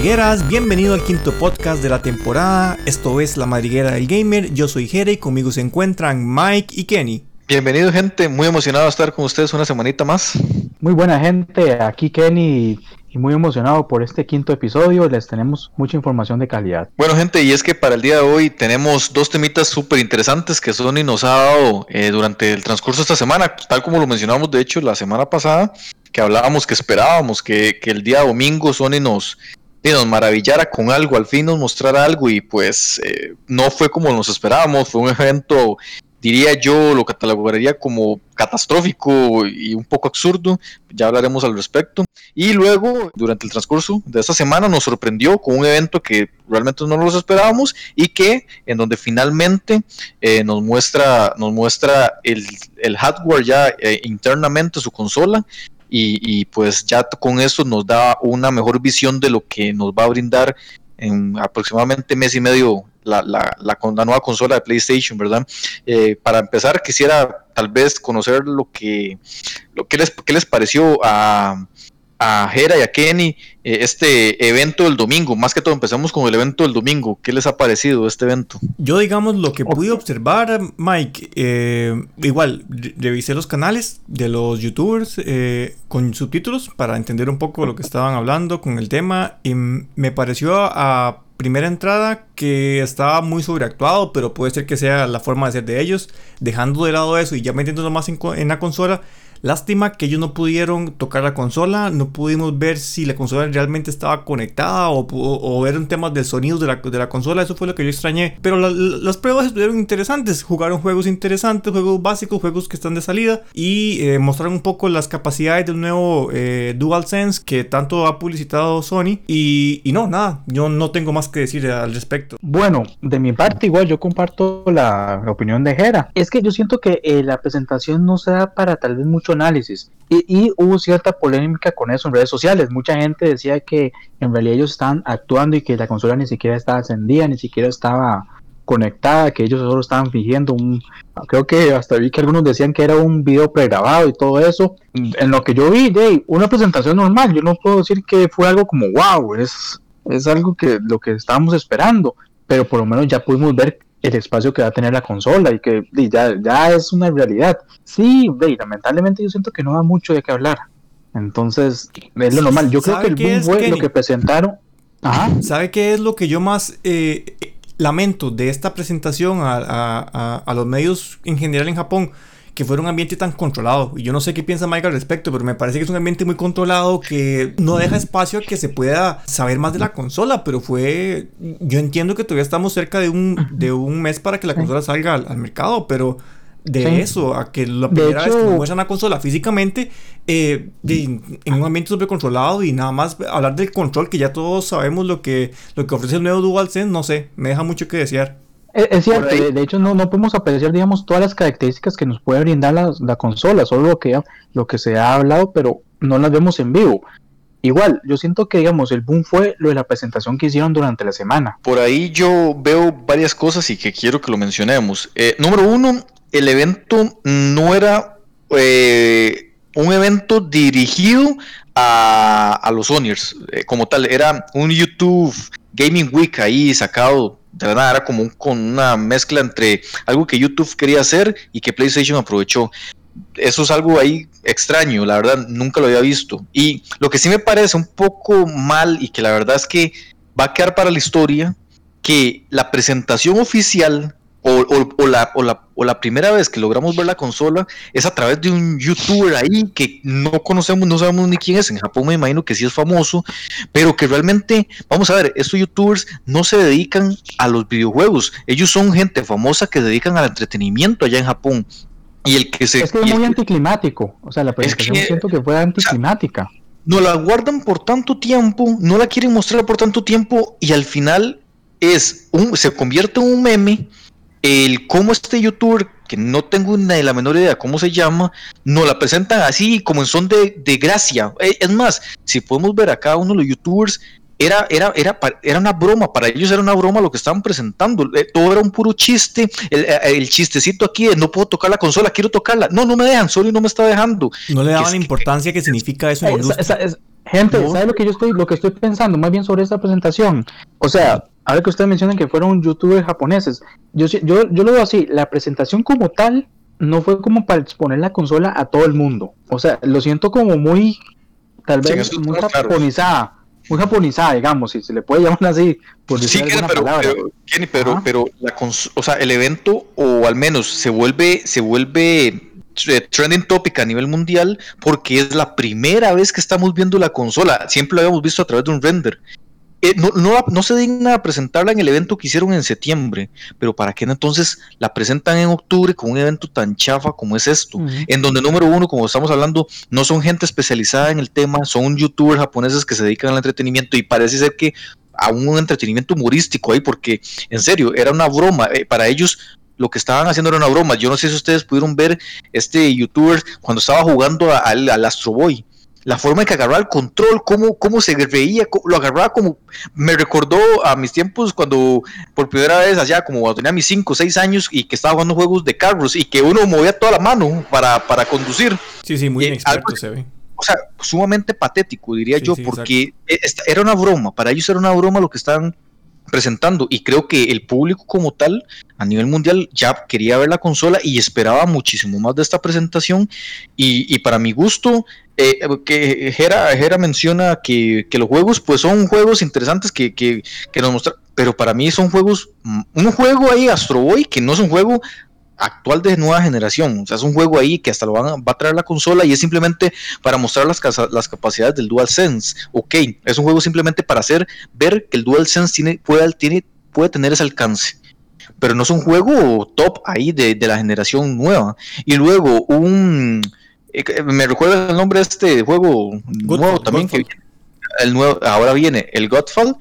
madrigueras, bienvenido al quinto podcast de la temporada. Esto es La Madriguera del Gamer, yo soy Jere y conmigo se encuentran Mike y Kenny. Bienvenido gente, muy emocionado de estar con ustedes una semanita más. Muy buena gente, aquí Kenny y muy emocionado por este quinto episodio. Les tenemos mucha información de calidad. Bueno, gente, y es que para el día de hoy tenemos dos temitas súper interesantes que Sony nos ha dado eh, durante el transcurso de esta semana, tal como lo mencionamos de hecho la semana pasada, que hablábamos que esperábamos que, el día domingo Sony nos, nos maravillara con algo, al fin nos mostrara algo y pues eh, no fue como nos esperábamos, fue un evento diría yo, lo catalogaría como catastrófico y un poco absurdo, ya hablaremos al respecto. Y luego, durante el transcurso de esta semana, nos sorprendió con un evento que realmente no nos esperábamos y que en donde finalmente eh, nos muestra, nos muestra el, hardware ya eh, internamente, su consola, y, pues ya con eso nos da una mejor visión de lo que nos va a brindar en aproximadamente mes y medio la, la, la, nueva consola de PlayStation, ¿verdad? Eh, para empezar, quisiera tal vez conocer lo que, lo que les, qué les pareció a, a Hera y a Kenny eh, este evento del domingo. Más que todo, empezamos con el evento del domingo. ¿Qué les ha parecido este evento? Yo, digamos, lo que pude observar, Mike, eh, igual, revisé los canales de los youtubers eh, con subtítulos para entender un poco lo que estaban hablando con el tema y me pareció a primera entrada que estaba muy sobreactuado, pero puede ser que sea la forma de ser de ellos, dejando de lado eso y ya metiéndolo más en la consola Lástima que ellos no pudieron tocar la consola, no pudimos ver si la consola realmente estaba conectada o, o, ver un tema del sonido de la, de la, consola, eso fue lo que yo extrañé. Pero las pruebas estuvieron interesantes, jugaron juegos interesantes, juegos básicos, juegos que están de salida y eh, mostraron un poco las capacidades del nuevo eh, DualSense que tanto ha publicitado Sony. Y, y, no, nada, yo no tengo más que decir al respecto. Bueno, de mi parte igual yo comparto la, opinión de Jera. Es que yo siento que eh, la presentación no se da para tal vez mucho análisis. Y, hubo cierta polémica con eso en redes sociales. Mucha gente decía que en realidad ellos estaban actuando y que la consola ni siquiera estaba encendida, ni siquiera estaba conectada, que ellos solo estaban fingiendo un... Creo que hasta vi que algunos decían que era un video pregrabado y todo eso. En lo que yo vi, una presentación normal, yo no puedo decir que fue algo como wow, es, es algo que lo que estábamos esperando, pero por lo menos ya pudimos ver el espacio que va a tener la consola y que ya, ya es una realidad. Sí, ve, lamentablemente yo siento que no da mucho de qué hablar. Entonces, es lo normal. Yo creo que el boom fue lo que presentaron. ¿Sabe qué es lo que yo más eh, lamento de esta presentación a, a, a, los medios en general en Japón? que fuera un ambiente tan controlado. Y yo no sé qué piensa Mike al respecto, pero me parece que es un ambiente muy controlado que no deja espacio a que se pueda saber más de la consola. Pero fue. Yo entiendo que todavía estamos cerca de un, de un mes para que la consola salga al, mercado, pero de eso a que la primera vez que muestran la consola físicamente eh, en un ambiente súper controlado y nada más hablar del control que ya todos sabemos lo que, lo que ofrece el nuevo DualSense, no sé, me deja mucho que desear. Es, cierto, de, hecho no, no podemos apreciar, digamos, todas las características que nos puede brindar la, consola, solo lo que, lo que se ha hablado, pero no las vemos en vivo. Igual, yo siento que, digamos, el boom fue lo de la presentación que hicieron durante la semana. Por ahí yo veo varias cosas y que quiero que lo mencionemos. Eh, número uno, el evento no era eh, un evento dirigido a, a los Sonyers eh, como tal, era un YouTube Gaming Week ahí sacado de la nada, era como con una mezcla entre algo que YouTube quería hacer y que PlayStation aprovechó. Eso es algo ahí extraño, la verdad, nunca lo había visto. Y lo que sí me parece un poco mal y que la verdad es que va a quedar para la historia, que la presentación oficial o, la, o, la, primera vez que logramos ver la consola es a través de un youtuber ahí que no conocemos, no sabemos ni quién es. En Japón me imagino que sí es famoso, pero que realmente, vamos a ver, estos youtubers no se dedican a los videojuegos. Ellos son gente famosa que se dedican al entretenimiento allá en Japón. Y el que se. Es que es muy anticlimático. O sea, la presentación siento que fue anticlimática. no la guardan por tanto tiempo, no la quieren mostrar por tanto tiempo y al final es un, se convierte en un meme el cómo este youtuber, que no tengo ni la menor idea cómo se llama, nos la presentan así como en son de, gracia. Eh, es más, si podemos ver a cada uno de los youtubers, era, era, era, era una broma, para ellos era una broma lo que estaban presentando, eh, todo era un puro chiste, el, el, chistecito aquí de no puedo tocar la consola, quiero tocarla, no, no me dejan, Sony no me está dejando. No le daban la importancia que, significa eso en Gente, ¿sabe lo que yo estoy, lo que estoy pensando más bien sobre esta presentación? O sea, ahora que ustedes mencionan que fueron youtubers japoneses, yo, yo, yo lo veo así, la presentación como tal no fue como para exponer la consola a todo el mundo. O sea, lo siento como muy, tal vez, muy japonizada. Muy japonizada, digamos, si se le puede llamar así, por decir sí, pero, palabra. Pero, pero, la o sea, el evento, o al menos se vuelve, se vuelve eh, trending topic a nivel mundial porque es la primera vez que estamos viendo la consola. Siempre lo habíamos visto a través de un render. Eh, no, no, se digna a presentarla en el evento que hicieron en septiembre, pero ¿para qué entonces la presentan en octubre con un evento tan chafa como es esto? En donde, número uno, como estamos hablando, no son gente especializada en el tema, son youtubers japoneses que se dedican al entretenimiento y parece ser que a un entretenimiento humorístico ahí, porque en serio, era una broma. Eh, para ellos lo que estaban haciendo era una broma. Yo no sé si ustedes pudieron ver este youtuber cuando estaba jugando al Astro Boy la forma en que agarraba el control, cómo, cómo se veía, lo agarraba como, me recordó a mis tiempos cuando por primera vez allá, como cuando tenía mis 5 o 6 años y que estaba jugando juegos de carros y que uno movía toda la mano para, para conducir. Sí, sí, muy inexperto se ve. O sea, sumamente patético, diría yo, porque e, era una broma, para ellos era una broma lo que estaban presentando. Y creo que el público como tal a nivel mundial ya quería ver la consola y esperaba muchísimo más de esta presentación. Y, para mi gusto eh, que Jera, menciona que, los juegos pues son juegos interesantes que, que, que nos muestran pero para mí son juegos un juego ahí Astro Boy que no es un juego actual de nueva generación. O sea, es un juego ahí que hasta lo van a, va a traer la consola y es simplemente para mostrar las, las capacidades del DualSense. Ok, es un juego simplemente para hacer ver que el DualSense tiene, puede, tiene, puede tener ese alcance. Pero no es un juego top ahí de, la generación nueva. Y luego un... Eh, me recuerda el nombre de este juego nuevo también que el nuevo, ahora viene el Godfall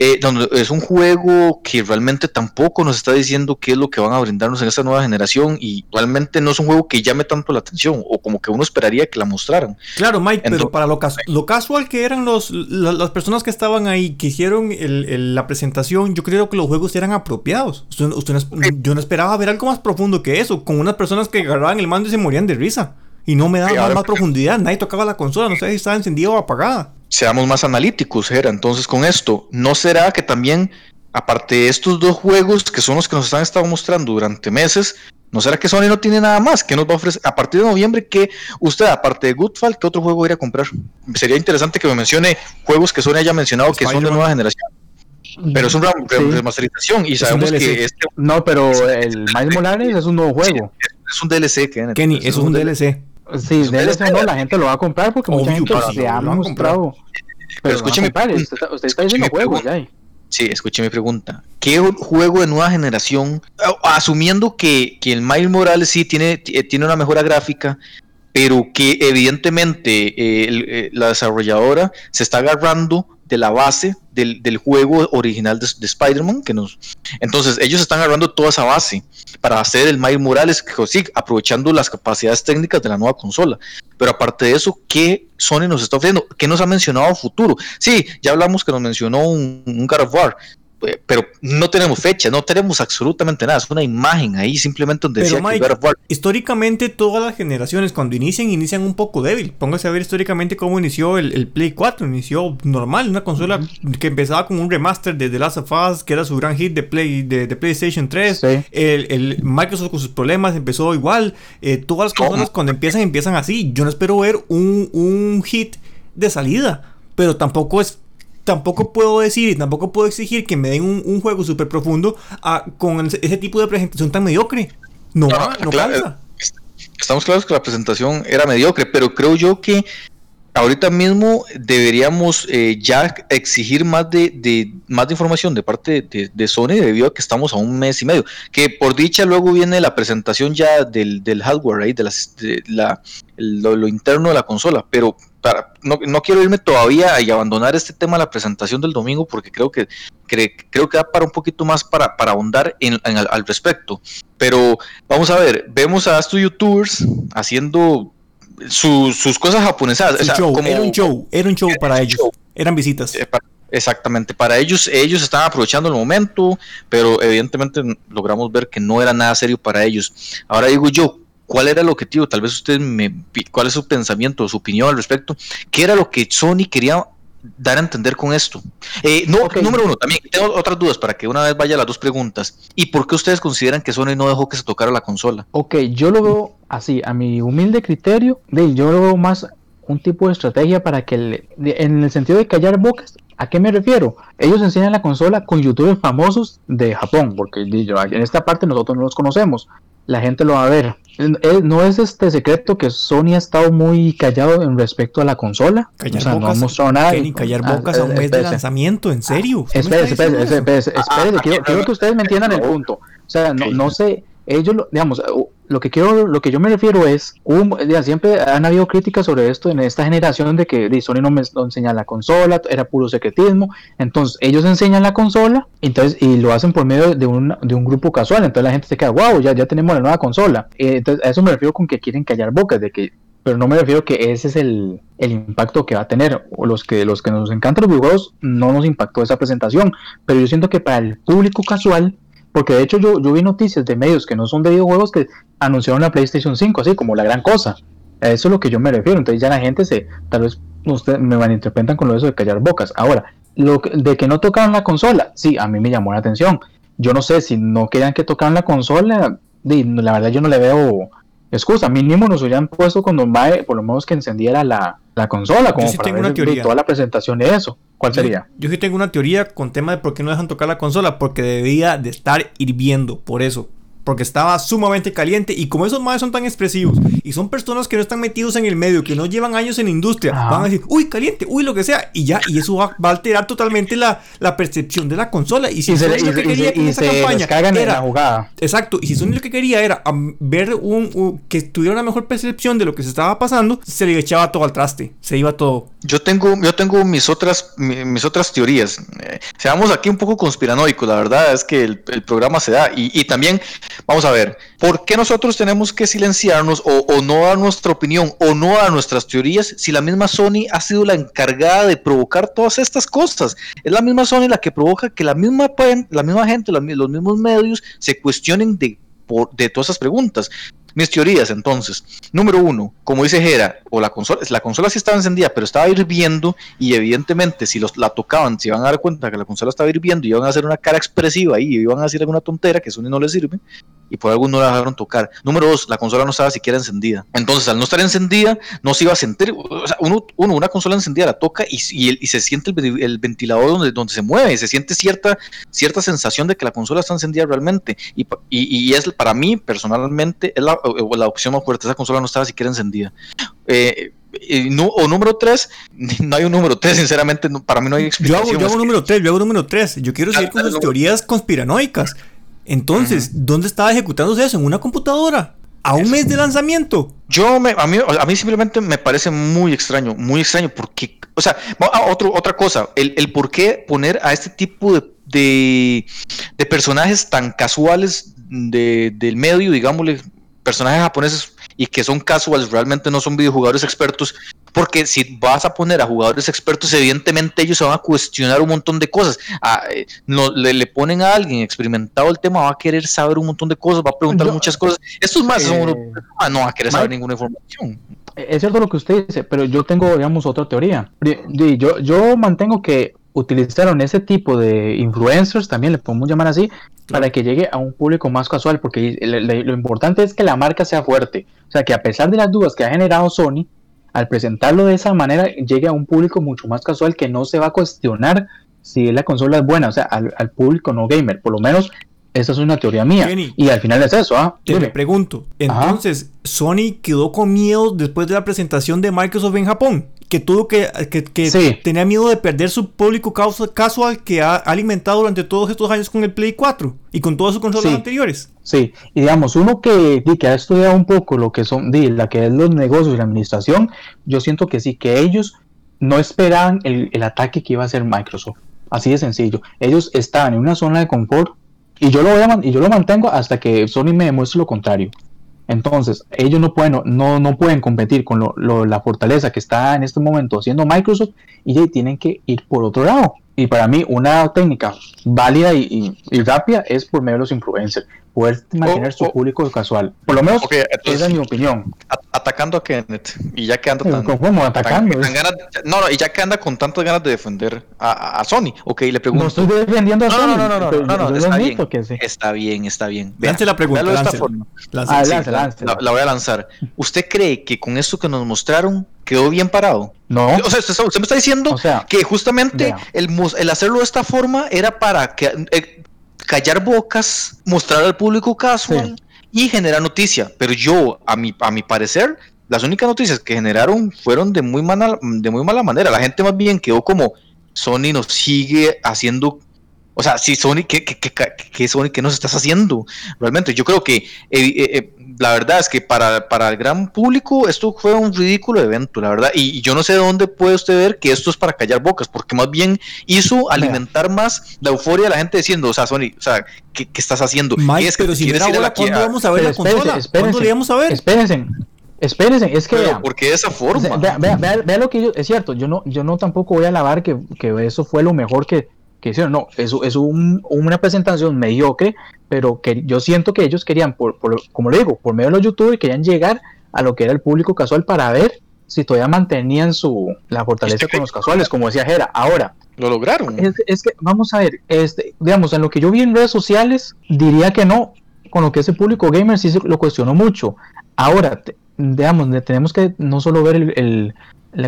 eh, donde es un juego que realmente tampoco nos está diciendo qué es lo que van a brindarnos en esta nueva generación y realmente no es un juego que llame tanto la atención o como que uno esperaría que la mostraran. Claro, Mike, pero para lo, lo, casual que eran los, las personas que estaban ahí, que hicieron la presentación, yo creo que los juegos eran apropiados. yo no esperaba ver algo más profundo que eso, con unas personas que agarraban el mando y se morían de risa. Y no me daban más, profundidad, nadie tocaba la consola, no sé si estaba encendida o apagada seamos más analíticos, Jera. Entonces, con esto, ¿no será que también, aparte de estos dos juegos que son los que nos han estado mostrando durante meses, ¿no será que Sony no tiene nada más que nos va a ofrecer a partir de noviembre? Que usted, aparte de Goodfall, ¿qué otro juego iría a comprar? Sería interesante que me mencione juegos que Sony haya mencionado que son de nueva generación. Pero es una remasterización y sabemos que este... No, pero el Miles Morales es un nuevo juego. es un DLC, Kenny. Es un DLC. Sí, de eso no, la gente lo va a comprar porque mucha gente se ha mostrado. Pero, escúcheme, usted, usted, está diciendo juegos ya. Sí, escuche mi pregunta. ¿Qué juego de nueva generación, asumiendo que, que el Miles Morales sí tiene, tiene una mejora gráfica, pero que evidentemente eh, eh, la desarrolladora se está agarrando de la base del, del juego original de, Spider-Man. Nos... Entonces, ellos están agarrando toda esa base para hacer el Miles Morales, que, sí, aprovechando las capacidades técnicas de la nueva consola. Pero aparte de eso, ¿qué Sony nos está ofreciendo? ¿Qué nos ha mencionado futuro? Sí, ya hablamos que nos mencionó un, un of War, pero no tenemos fecha, no tenemos absolutamente nada, es una imagen ahí simplemente donde decía que Históricamente todas las generaciones cuando inician, inician un poco débil. Póngase a ver históricamente cómo inició el, Play 4, inició normal, una consola que empezaba con un remaster de The Last of Us, que era su gran hit de, Play, de, PlayStation 3. El, Microsoft con sus problemas empezó igual. Eh, todas las consolas cuando empiezan, empiezan así. Yo no espero ver un, un hit de salida, pero tampoco es tampoco puedo decir y tampoco puedo exigir que me den un, juego súper profundo ah, con ese tipo de presentación tan mediocre. No, no, claro, Estamos claros que la presentación era mediocre, pero creo yo que ahorita mismo deberíamos eh, ya exigir más de, más información de parte de, Sony debido a que estamos a un mes y medio. Que por dicha luego viene la presentación ya del, hardware ahí, de, la, lo, interno de la consola, pero no, no, quiero irme todavía y abandonar este tema de la presentación del domingo porque creo que creo que da para un poquito más para, para ahondar en, al, respecto. Pero vamos a ver, vemos a estos youtubers haciendo sus cosas japonesas. era un show, era un show para ellos. Eran visitas. Eh, Exactamente, para ellos, ellos estaban aprovechando el momento, pero evidentemente logramos ver que no era nada serio para ellos. Ahora digo yo, ¿cuál era el objetivo? Tal vez usted me, ¿cuál es su pensamiento, su opinión al respecto? ¿Qué era lo que Sony quería dar a entender con esto? Eh, no, número uno, también tengo otras dudas para que una vez vaya las dos preguntas. ¿Y por qué ustedes consideran que Sony no dejó que se tocara la consola? Ok, yo lo veo así, a mi humilde criterio, de, yo lo veo más un tipo de estrategia para que, en el sentido de callar bocas, ¿A qué me refiero? Ellos enseñan la consola con youtubers famosos de Japón, porque en esta parte nosotros no los conocemos. La gente lo va a ver. No es este secreto que Sony ha estado muy callado en respecto a la consola. Callar o sea, no ha mostrado nada. Ni callar ah, bocas a un mes de lanzamiento, en serio. Espérese, espérese, espérese, quiero, quiero, que ustedes me entiendan el punto. O sea, no, no sé, ellos, digamos, lo que quiero, lo que yo me refiero es, siempre han habido críticas sobre esto en esta generación de que Sony no me enseña la consola, era puro secretismo, entonces ellos enseñan la consola, entonces y lo hacen por medio de un, de un grupo casual, entonces la gente se queda, wow, ya, ya tenemos la nueva consola, eh, entonces a eso me refiero con que quieren callar bocas, de que pero no me refiero que ese es el, el, impacto que va a tener. O los que, los que nos encantan los videojuegos no nos impactó esa presentación, pero yo siento que para el público casual porque de hecho yo, yo vi noticias de medios que no son de videojuegos que anunciaron la PlayStation 5 así como la gran cosa. A eso es lo que yo me refiero. Entonces ya la gente se, tal vez ustedes me malinterpretan con lo de eso de callar bocas. Ahora, lo de que no tocaron la consola, sí, a mí me llamó la atención. Yo no sé si no querían que tocaran la consola, la verdad yo no le veo excusa. Mínimo nos hubieran puesto cuando por lo menos que encendiera la, la consola, como para ver toda la presentación de eso. ¿Cuál sería? Yo, sí tengo una teoría con tema de por qué no dejan tocar la consola, porque debía de estar hirviendo, por eso porque estaba sumamente caliente y como esos madres son tan expresivos y son personas que no están metidos en el medio, que no llevan años en la industria, van a decir, uy, caliente, uy, lo que sea, y ya, y eso va, a alterar totalmente la, la, percepción de la consola. Y si eso es lo que quería con esa campaña era, la jugada. Exacto, y si son lo que quería era ver un, que tuviera una mejor percepción de lo que se estaba pasando, se le echaba todo al traste, se iba todo. Yo tengo, yo tengo mis otras, mis, otras teorías. Eh, seamos aquí un poco conspiranoicos, la verdad es que el, el programa se da, y, y también Vamos a ver, ¿por qué nosotros tenemos que silenciarnos o, no dar nuestra opinión o no dar nuestras teorías si la misma Sony ha sido la encargada de provocar todas estas cosas? Es la misma Sony la que provoca que la misma, la misma gente, los mismos medios se cuestionen de, de todas esas preguntas. Mis teorías, entonces. Número uno, como dice Jera, o la consola, la consola sí estaba encendida, pero estaba hirviendo y evidentemente si los, la tocaban, se iban a dar cuenta que la consola estaba hirviendo y iban a hacer una cara expresiva y iban a decir alguna tontera que Sony no le sirve y por algo no la dejaron tocar. Número dos, la consola no estaba siquiera encendida. Entonces, al no estar encendida, no se iba a sentir, o sea, uno, una consola encendida la toca y, y, se siente el, ventilador donde, donde se mueve, se siente cierta, cierta sensación de que la consola está encendida realmente. Y, y, es para mí, personalmente, es la, la, opción más fuerte. Esa consola no estaba siquiera encendida. Eh, o número 3, no hay un número 3, sinceramente, para mí no hay explicación. Yo hago, yo número 3, yo hago número 3. Yo quiero seguir con sus teorías conspiranoicas. Entonces, ¿dónde estaba ejecutándose eso? ¿En una computadora? ¿A un mes de lanzamiento? Yo, me, a, mí, a mí simplemente me parece muy extraño, muy extraño, porque, o sea, otro, otra cosa, el, el por qué poner a este tipo de, de, de personajes tan casuales de, del medio, digámosle, personajes japoneses y que son casuales, realmente no son videojugadores expertos, porque si vas a poner a jugadores expertos, evidentemente ellos se van a cuestionar un montón de cosas. Ah, eh, no, le, ponen a alguien experimentado el tema, va a querer saber un montón de cosas, va a preguntar muchas cosas. Estos más son, eh, ah, no va a querer saber ninguna información. Es cierto lo que usted dice, pero yo tengo, digamos, otra teoría. Yo, yo mantengo que utilizaron ese tipo de influencers, también le podemos llamar así, para que llegue a un público más casual, porque lo importante es que la marca sea fuerte. O sea, que a pesar de las dudas que ha generado Sony, al presentarlo de esa manera, llegue a un público mucho más casual que no se va a cuestionar si la consola es buena, o sea, al, público no gamer, por lo menos esa es una teoría mía. y al final es eso, ¿ah? Te pregunto, entonces, ¿Sony quedó con miedo después de la presentación de Microsoft en Japón? Que tuvo que, que, tenía miedo de perder su público casual que ha alimentado durante todos estos años con el Play 4 y con todas sus consolas anteriores. Sí, y digamos, uno que, que ha estudiado un poco lo que son, la que es los negocios y la administración, yo siento que sí, que ellos no esperaban el, el ataque que iba a hacer Microsoft. Así de sencillo. Ellos estaban en una zona de confort y yo lo voy a, y yo lo mantengo hasta que Sony me demuestre lo contrario. Entonces, ellos no pueden, no, no pueden competir con la fortaleza que está en este momento haciendo Microsoft y ya tienen que ir por otro lado. Y para mí, una técnica válida y, rápida es por medio de los influencers, poder mantener su público casual. Por lo menos, esa es mi opinión. Atacando a Kenneth, y ya que anda tan. ¿Cómo atacando? no, no, y ya que anda con tantas ganas de defender a, Sony, ok, le pregunto. No estoy defendiendo a Sony. No, no, no, no, no, no, está, bien, está bien, está bien. Lance la pregunta. Ah, la voy a lanzar. ¿Usted cree que con esto que nos mostraron quedó bien parado. No. O sea, usted, me está diciendo que justamente el, el, hacerlo de esta forma era para que, eh, callar bocas, mostrar al público casual y generar noticia. Pero yo, a mi, a mi parecer, las únicas noticias que generaron fueron de muy, mala, de muy mala manera. La gente más bien quedó como Sony nos sigue haciendo o sea, si Sony, ¿qué, qué, qué, qué Sony, qué nos estás haciendo? Realmente, yo creo que eh, eh, eh, la verdad es que para, para el gran público esto fue un ridículo evento, la verdad. Y, yo no sé de dónde puede usted ver que esto es para callar bocas, porque más bien hizo alimentar más la euforia de la gente diciendo, o sea, Sony, o sea, ¿qué, estás haciendo? Mike, pero si era ahora, ¿cuándo vamos a ver la consola? ¿Cuándo le íbamos a ver? Espérense. Espérense, es que pero ¿por qué de esa forma? Vea, vea, lo que yo, es cierto, yo no, yo no tampoco voy a alabar que, que eso fue lo mejor que, que hicieron. No, eso es una presentación mediocre, pero que yo siento que ellos querían, por, como le digo, por medio de los youtubers, querían llegar a lo que era el público casual para ver si todavía mantenían su la fortaleza con los casuales, como decía Jera. Ahora, lo lograron. Es, que, vamos a ver, este, digamos, en lo que yo vi en redes sociales, diría que no. Con lo que ese público gamer sí se lo cuestionó mucho. Ahora, digamos, tenemos que no solo ver el,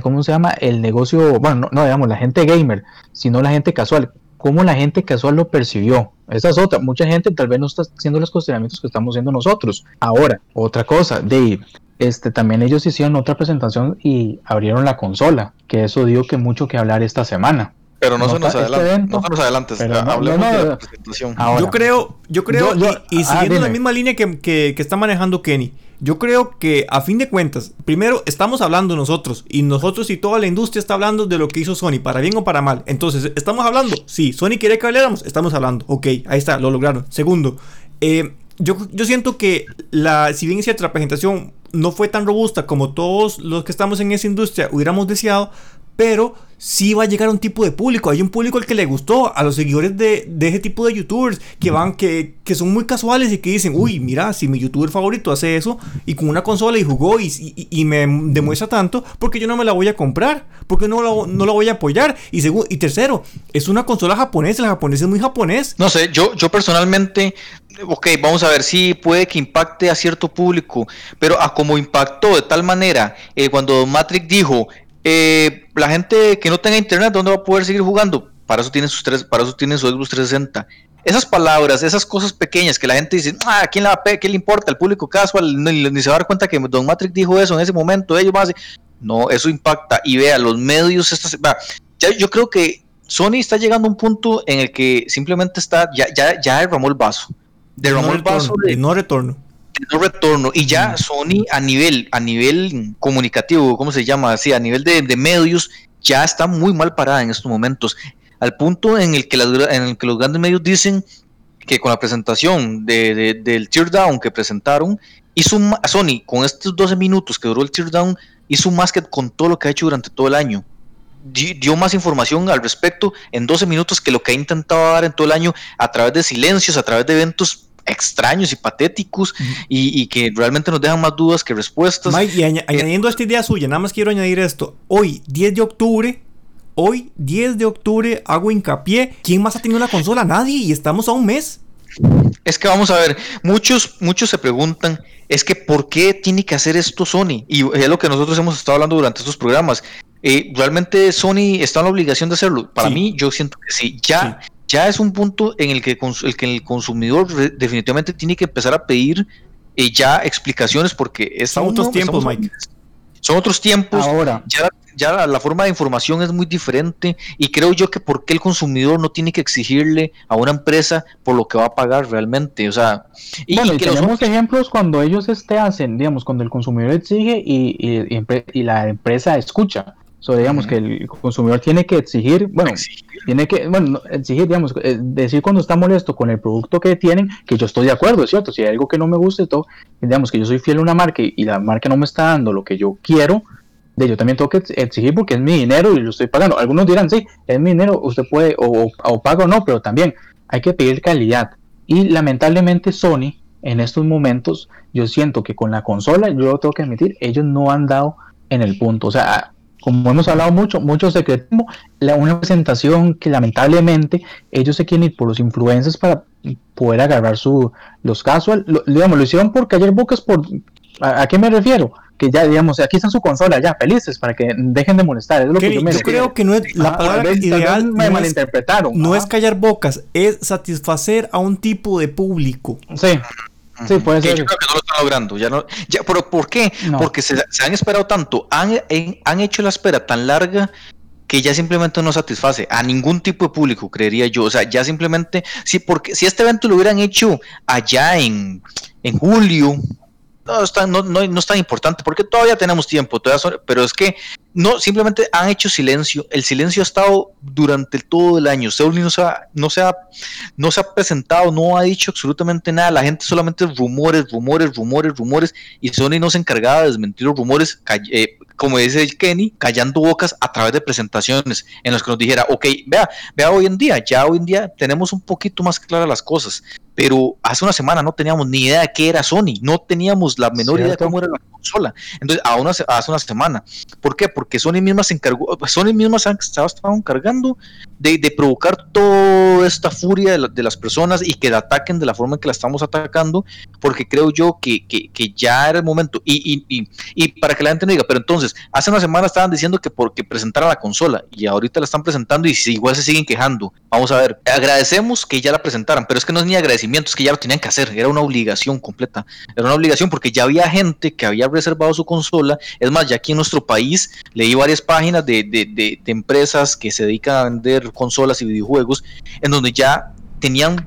¿cómo se llama? El negocio, bueno, no, digamos la gente gamer, sino la gente casual. ¿Cómo la gente casual lo percibió? Esa es otra. Mucha gente tal vez no está haciendo los cuestionamientos que estamos haciendo nosotros. Ahora, otra cosa, Dave. Este, también ellos hicieron otra presentación y abrieron la consola, que eso dio que mucho que hablar esta semana. Pero no, se nos este adelante, no se nos adelante, hablemos de la presentación. yo creo, yo creo, y, ah, siguiendo la misma línea que, que, está manejando Kenny, yo creo que a fin de cuentas, primero estamos hablando nosotros y nosotros y toda la industria está hablando de lo que hizo Sony, para bien o para mal. Entonces, ¿estamos hablando? Sí, Sony quiere que habláramos, estamos hablando. Ok, ahí está, lo lograron. Segundo, eh, yo, yo siento que la, si bien es la presentación no fue tan robusta como todos los que estamos en esa industria hubiéramos deseado, pero sí va a llegar a un tipo de público. Hay un público al que le gustó, a los seguidores de, de ese tipo de youtubers que van, que, que, son muy casuales y que dicen, uy, mira, si mi youtuber favorito hace eso y con una consola y jugó y, y, me demuestra tanto, porque yo no me la voy a comprar, porque no la, no la voy a apoyar. Y, y tercero, es una consola japonesa, la japonesa es muy japonés. No sé, yo, yo personalmente ok, vamos a ver si puede que impacte a cierto público, pero a como impactó de tal manera eh, cuando Matrix dijo, eh, la gente que no tenga internet, ¿dónde va a poder seguir jugando? Para eso tienen sus tres, para eso tienen su Xbox 360. Esas palabras, esas cosas pequeñas que la gente dice, ah, ¿a quién, le ¿qué le importa? El público casual ni, se va a dar cuenta que Don Matrix dijo eso en ese momento, ellos van a decir, no, eso impacta. Y vea, los medios, estas, ya, yo creo que Sony está llegando a un punto en el que simplemente está, ya, ya, ya derramó el vaso. Derramó el vaso. De, no retorno no retorno. Y ya Sony a nivel a nivel comunicativo cómo se llama así a nivel de, medios ya está muy mal parada en estos momentos. Al punto en el que en el que los grandes medios dicen que con la presentación de, del teardown que presentaron hizo Sony con estos 12 minutos que duró el teardown hizo más que con todo lo que ha hecho durante todo el año. Dio más información al respecto en 12 minutos que lo que ha intentado dar en todo el año a través de silencios, a través de eventos extraños y patéticos y, que realmente nos dejan más dudas que respuestas. Mike, y eh, añadiendo a esta idea suya, nada más quiero añadir esto. Hoy, 10 de octubre, hoy, 10 de octubre, hago hincapié. ¿Quién más ha tenido una consola? Nadie, y estamos a un mes. Es que vamos a ver, muchos, muchos se preguntan, es que ¿por qué tiene que hacer esto Sony? Y es lo que nosotros hemos estado hablando durante estos programas. Eh, ¿Realmente Sony está en la obligación de hacerlo? Para mí, yo siento que sí. Ya, ya es un punto en el que, el, que el consumidor definitivamente tiene que empezar a pedir eh, ya explicaciones porque es son otros tiempos, Mike. Son otros tiempos. Ahora. Ya, ya la, forma de información es muy diferente y creo yo que por qué el consumidor no tiene que exigirle a una empresa por lo que va a pagar realmente. O sea, y, bueno, y, tenemos ejemplos cuando ellos este hacen, digamos, cuando el consumidor exige y, y la empresa escucha. So, digamos que el consumidor tiene que exigir, bueno, tiene que, bueno, exigir, digamos, eh, decir cuando está molesto con el producto que tienen, que yo estoy de acuerdo, es cierto, si hay algo que no me gusta y todo, digamos que yo soy fiel a una marca y, la marca no me está dando lo que yo quiero, de yo también tengo que exigir porque es mi dinero y lo estoy pagando. Algunos dirán, sí, es mi dinero, usted puede o, o, paga o no, pero también hay que pedir calidad. Y lamentablemente Sony, en estos momentos, yo siento que con la consola, yo lo tengo que admitir, ellos no han dado en el punto. O sea, como hemos hablado mucho, mucho secretismo, la, una presentación que lamentablemente ellos se quieren ir por los influencers para poder agarrar su, los casual. Lo, digamos, lo hicieron por callar bocas por... ¿A, qué me refiero? Que ya, digamos, aquí está su consola, ya, felices, para que dejen de molestar. Es lo que yo, me yo creo que no es la palabra ideal. Me malinterpretaron. no es callar bocas, es satisfacer a un tipo de público. Sí. Sí, puede ser. Yo creo que no lo están logrando. Ya no, ya, pero ¿por qué? Porque se, han esperado tanto, han, han hecho la espera tan larga que ya simplemente no satisface a ningún tipo de público, creería yo. O sea, ya simplemente, sí, porque si este evento lo hubieran hecho allá en, en julio, no es, tan, no, no, no importante porque todavía tenemos tiempo, todavía pero es que no, simplemente han hecho silencio. El silencio ha estado durante todo el año. Seoul no se, ha, no, se ha, no se ha presentado, no ha dicho absolutamente nada. La gente solamente rumores, rumores, rumores, rumores. Y Sony no se encargaba de desmentir los rumores, eh, como dice el Kenny, callando bocas a través de presentaciones en las que nos dijera, ok, vea, vea hoy en día, ya hoy en día tenemos un poquito más claras las cosas pero hace una semana no teníamos ni idea de qué era Sony, no teníamos la menor idea de cómo era la consola. Entonces, a una, hace una semana. ¿Por qué? Porque Sony misma se encargó, Sony misma se estaba, encargando de, de, provocar toda esta furia de, de, las personas y que la ataquen de la forma en que la estamos atacando, porque creo yo que, que, que ya era el momento. Y, y, y, y, para que la gente no diga, pero entonces, hace una semana estaban diciendo que porque presentara la consola y ahorita la están presentando y igual se siguen quejando. Vamos a ver, agradecemos que ya la presentaran, pero es que no es ni agradecimiento es que ya lo tenían que hacer, era una obligación completa, era una obligación porque ya había gente que había reservado su consola, es más, ya aquí en nuestro país leí varias páginas de, de, de, empresas que se dedican a vender consolas y videojuegos, en donde ya tenían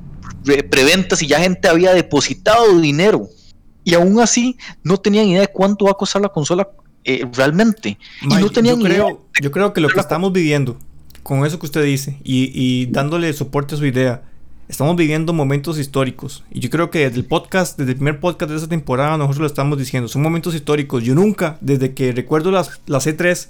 preventas y ya gente había depositado dinero, y aún así no tenían idea de cuánto va a costar la consola eh, realmente. y no tenían yo, creo, yo creo que lo que estamos viviendo, con eso que usted dice, y, y dándole soporte a su idea, Estamos viviendo momentos históricos. Y yo creo que desde el podcast, desde el primer podcast de esta temporada, nosotros lo estamos diciendo. Son momentos históricos. Yo nunca, desde que recuerdo las, las E3,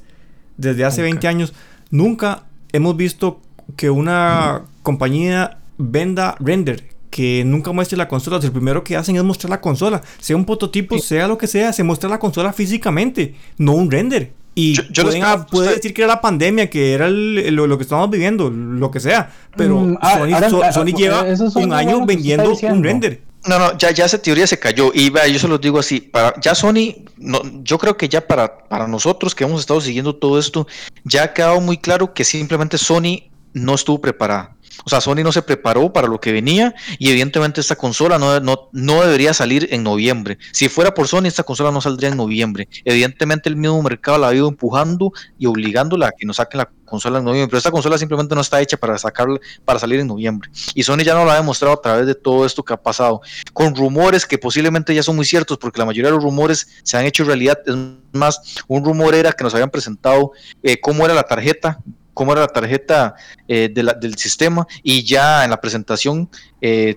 desde hace 20 años, nunca hemos visto que una compañía venda render. Que nunca muestre la consola. El primero que hacen es mostrar la consola. Sea un prototipo, sea lo que sea, se muestra la consola físicamente, no un render. Y yo, puede decir que era la pandemia, que era lo, que estamos viviendo, lo que sea. Pero mm, ah, Sony, lleva un año vendiendo un render. No, no, ya, ya esa teoría se cayó. Y vea, yo se lo digo así, para, ya Sony, no, yo creo que ya para, para nosotros que hemos estado siguiendo todo esto, ya ha quedado muy claro que simplemente Sony no estuvo preparada. O sea, Sony no se preparó para lo que venía y evidentemente esta consola no, no, no, debería salir en noviembre. Si fuera por Sony, esta consola no saldría en noviembre. Evidentemente el mismo mercado la ha ido empujando y obligándola a que nos saquen la consola en noviembre. Pero esta consola simplemente no está hecha para sacarla, para salir en noviembre. Y Sony ya no lo ha demostrado a través de todo esto que ha pasado. Con rumores que posiblemente ya son muy ciertos, porque la mayoría de los rumores se han hecho realidad. Es más, un rumor era que nos habían presentado eh, cómo era la tarjeta cómo era la tarjeta eh, del sistema y ya en la presentación eh,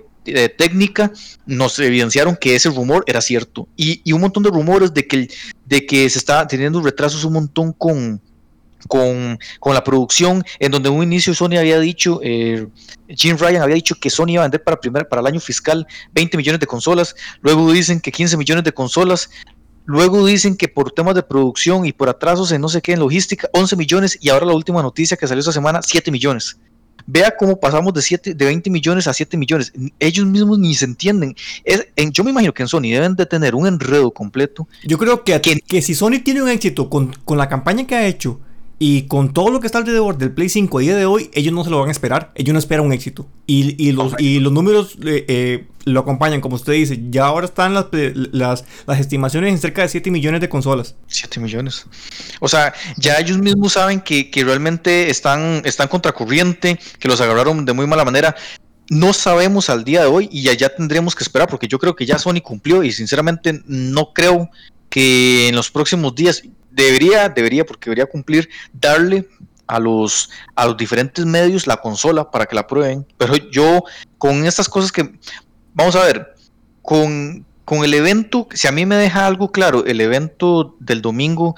técnica nos evidenciaron que ese rumor era cierto. Y, un montón de rumores de que, de que se está teniendo retrasos un montón con, con, la producción, en donde en un inicio Sony había dicho, eh, Jim Ryan había dicho que Sony iba a vender para, primer, para el año fiscal 20 millones de consolas, luego dicen que 15 millones de consolas, Luego dicen que por temas de producción y por atrasos en no sé qué en logística, 11 millones y ahora la última noticia que salió esta semana, 7 millones. Vea cómo pasamos de, 7, de 20 millones a 7 millones. Ellos mismos ni se entienden. Es, en, yo me imagino que en Sony deben de tener un enredo completo. Yo creo que, que, que si Sony tiene un éxito con, con la campaña que ha hecho y con todo lo que está alrededor del Play 5 a día de hoy, ellos no se lo van a esperar. Ellos no esperan un éxito. Y, y los, y los números eh, eh, lo acompañan, como usted dice. Ya ahora están las, las, las, estimaciones en cerca de 7 millones de consolas. 7 millones. O sea, ya ellos mismos saben que, que realmente están, están contracorriente, que los agarraron de muy mala manera. No sabemos al día de hoy y ya, ya tendremos que esperar porque yo creo que ya Sony cumplió y sinceramente no creo que en los próximos días, debería, debería, porque debería cumplir, darle a los, a los diferentes medios la consola para que la prueben. Pero yo, con estas cosas que, vamos a ver, con, con el evento, si a mí me deja algo claro, el evento del domingo,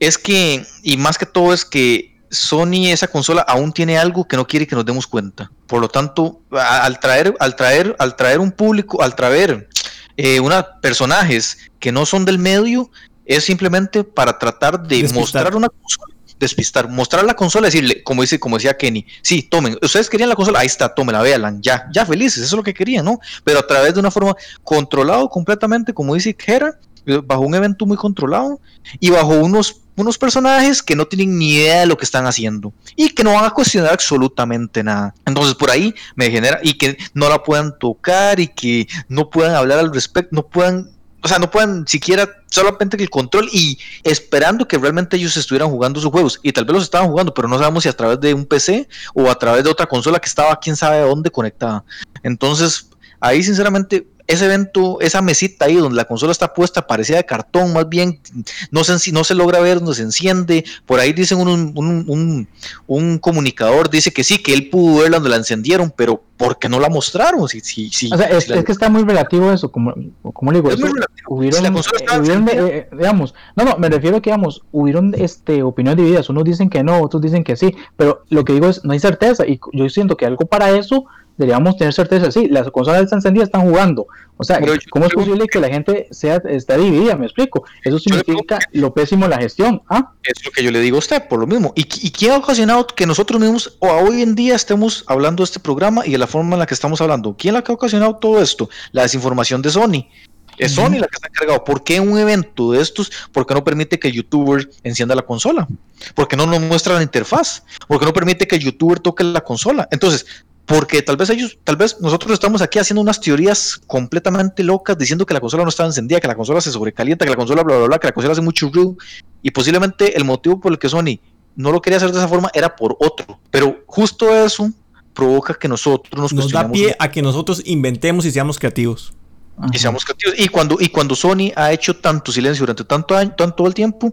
es que, y más que todo es que Sony, esa consola, aún tiene algo que no quiere que nos demos cuenta. Por lo tanto, al traer, al traer, al traer un público, al traer eh, una personajes que no son del medio, es simplemente para tratar de mostrar una consola despistar, mostrar la consola, decirle, como dice, como decía Kenny, sí, tomen, ustedes querían la consola, ahí está, la véanla, ya, ya felices, eso es lo que querían, ¿no? Pero a través de una forma controlado completamente, como dice Hera, bajo un evento muy controlado y bajo unos, unos personajes que no tienen ni idea de lo que están haciendo y que no van a cuestionar absolutamente nada. Entonces por ahí me genera y que no la puedan tocar y que no puedan hablar al respecto, no puedan o sea, no puedan siquiera solamente el control y esperando que realmente ellos estuvieran jugando sus juegos. Y tal vez los estaban jugando, pero no sabemos si a través de un PC o a través de otra consola que estaba quién sabe dónde conectada. Entonces, ahí sinceramente ese evento, esa mesita ahí donde la consola está puesta, parecía de cartón, más bien, no se, no se logra ver, no se enciende. Por ahí dicen un, un, comunicador, dice que sí, que él pudo verla donde la encendieron, pero ¿por qué no la mostraron? Si, si, si, o sea, es, que está muy relativo eso, como, como le digo, hubieron, eh, eh, digamos, no, no, me refiero a que, digamos, hubieron este, opiniones divididas, unos dicen que no, otros dicen que sí, pero lo que digo es, no hay certeza, y yo siento que algo para eso deberíamos tener certeza, sí, las consolas están encendidas, están jugando. O sea, ¿cómo es posible que la gente sea está dividida? Me explico. Eso significa lo pésimo la gestión. ¿ah? Es lo que yo le digo a usted, por lo mismo. ¿Y, y quién ha ocasionado que nosotros mismos, o hoy en día, estemos hablando de este programa y de la forma en la que estamos hablando? ¿Quién la que ha ocasionado todo esto? La desinformación de Sony. Es Sony la que está encargado. ¿Por qué un evento de estos? ¿Por qué no permite que el youtuber encienda la consola? ¿Por qué no nos muestra la interfaz? ¿Por qué no permite que el youtuber toque la consola? Entonces, porque tal vez ellos, tal vez nosotros estamos aquí haciendo unas teorías completamente locas diciendo que la consola no estaba encendida, que la consola se sobrecalienta, que la consola bla bla bla, que la consola hace mucho ruido y posiblemente el motivo por el que Sony no lo quería hacer de esa forma era por otro, pero justo eso provoca que nosotros nos, nos da pie a que nosotros inventemos y seamos creativos. Y seamos creativos. Y cuando, y cuando Sony ha hecho tanto silencio durante tanto año, tanto el tiempo,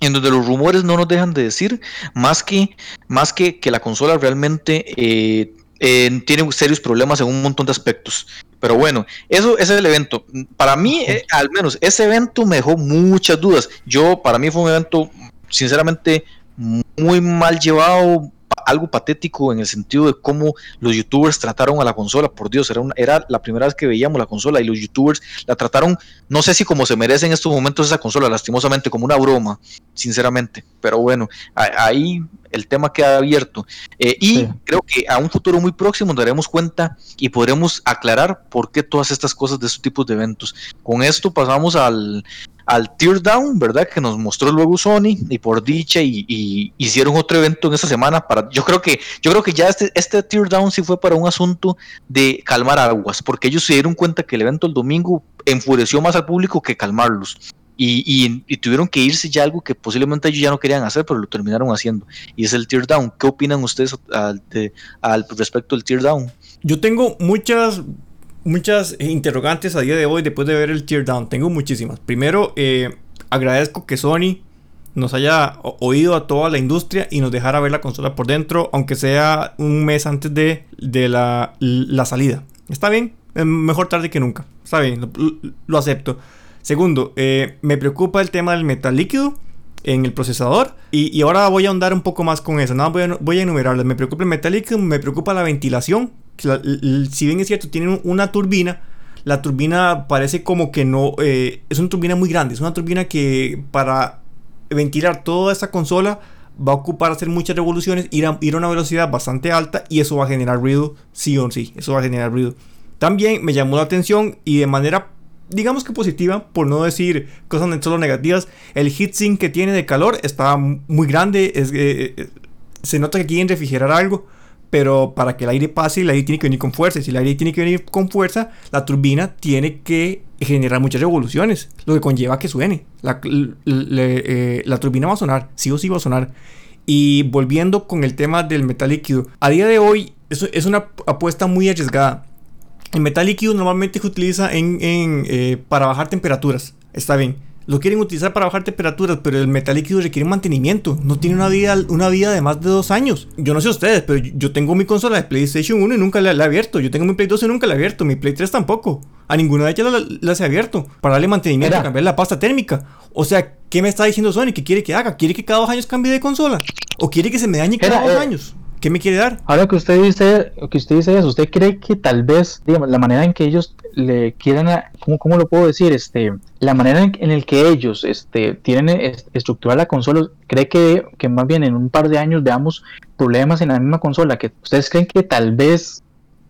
en donde los rumores no nos dejan de decir más que, más que, que la consola realmente eh, tiene serios problemas en un montón de aspectos. Pero bueno, eso, ese es el evento. Para mí, eh, al menos, ese evento me dejó muchas dudas. Yo, para mí fue un evento, sinceramente, muy mal llevado, algo patético en el sentido de cómo los youtubers trataron a la consola. Por Dios, era, era la primera vez que veíamos la consola y los youtubers la trataron, no sé si como se merece en estos momentos esa consola, lastimosamente, como una broma, sinceramente. Pero bueno, ahí el tema queda abierto. Eh, y creo que a un futuro muy próximo nos daremos cuenta y podremos aclarar por qué todas estas cosas de estos tipos de eventos. Con esto pasamos al, al Teardown, ¿verdad? Que nos mostró luego Sony y por dicha y, hicieron otro evento en esta semana para yo creo que yo creo que ya este este Teardown sí fue para un asunto de calmar aguas, porque ellos se dieron cuenta que el evento el domingo enfureció más al público que calmarlos. Y, tuvieron que irse ya algo que posiblemente ellos ya no querían hacer, pero lo terminaron haciendo. Y es el Teardown. ¿Qué opinan ustedes al, al respecto del Teardown? Yo tengo muchas muchas interrogantes a día de hoy después de ver el teardown. Tengo muchísimas. Primero, eh, agradezco que Sony nos haya oído a toda la industria y nos dejara ver la consola por dentro, aunque sea un mes antes de, la, salida. Está bien, mejor tarde que nunca. Está bien, lo, acepto. Segundo, eh, me preocupa el tema del metal líquido en el procesador. Y, ahora voy a ahondar un poco más con eso. Nada, voy a, voy a enumerarlas. Me preocupa el metal líquido, me preocupa la ventilación si bien es cierto, tienen una turbina, la turbina parece como que no, eh, es una turbina muy grande, es una turbina que para ventilar toda esa consola va a ocupar hacer muchas revoluciones, ir a, ir a una velocidad bastante alta y eso va a generar ruido, sí o sí, eso va a generar ruido. También me llamó la atención y de manera, digamos que positiva, por no decir cosas solo negativas, el heatsink que tiene de calor está muy grande, es, eh, eh, se nota que quieren refrigerar algo pero para que el aire pase, el aire tiene que venir con fuerza. Y si el aire tiene que venir con fuerza, la turbina tiene que generar muchas revoluciones, lo que conlleva que suene. La, eh, la turbina va a sonar, sí o sí va a sonar. Y volviendo con el tema del metal líquido, a día de hoy eso es una apuesta muy arriesgada. El metal líquido normalmente se utiliza en, en, eh, para bajar temperaturas, está bien. lo quieren utilizar para bajar temperaturas, pero el metal líquido requiere mantenimiento. No tiene una vida, una vida de más de dos años. Yo no sé ustedes, pero yo tengo mi consola de PlayStation 1 y nunca la, he abierto. Yo tengo mi Play 2 y nunca la he abierto. Mi Play 3 tampoco. A ninguna de ellas la, las he abierto. Para darle mantenimiento, cambiar la pasta térmica. O sea, ¿qué me está diciendo Sony? ¿Qué quiere que haga? ¿Quiere que cada dos años cambie de consola? ¿O quiere que se me dañe cada dos eh, años? ¿Qué me quiere dar? Ahora que usted dice, que usted dice eso, ¿usted cree que tal vez, digamos, la manera en que ellos le quieran, ¿cómo, cómo lo puedo decir? Este, la manera en, en el que ellos este, tienen estructurar la consola, ¿cree que, que más bien en un par de años veamos problemas en la misma consola? ¿Que ustedes creen que tal vez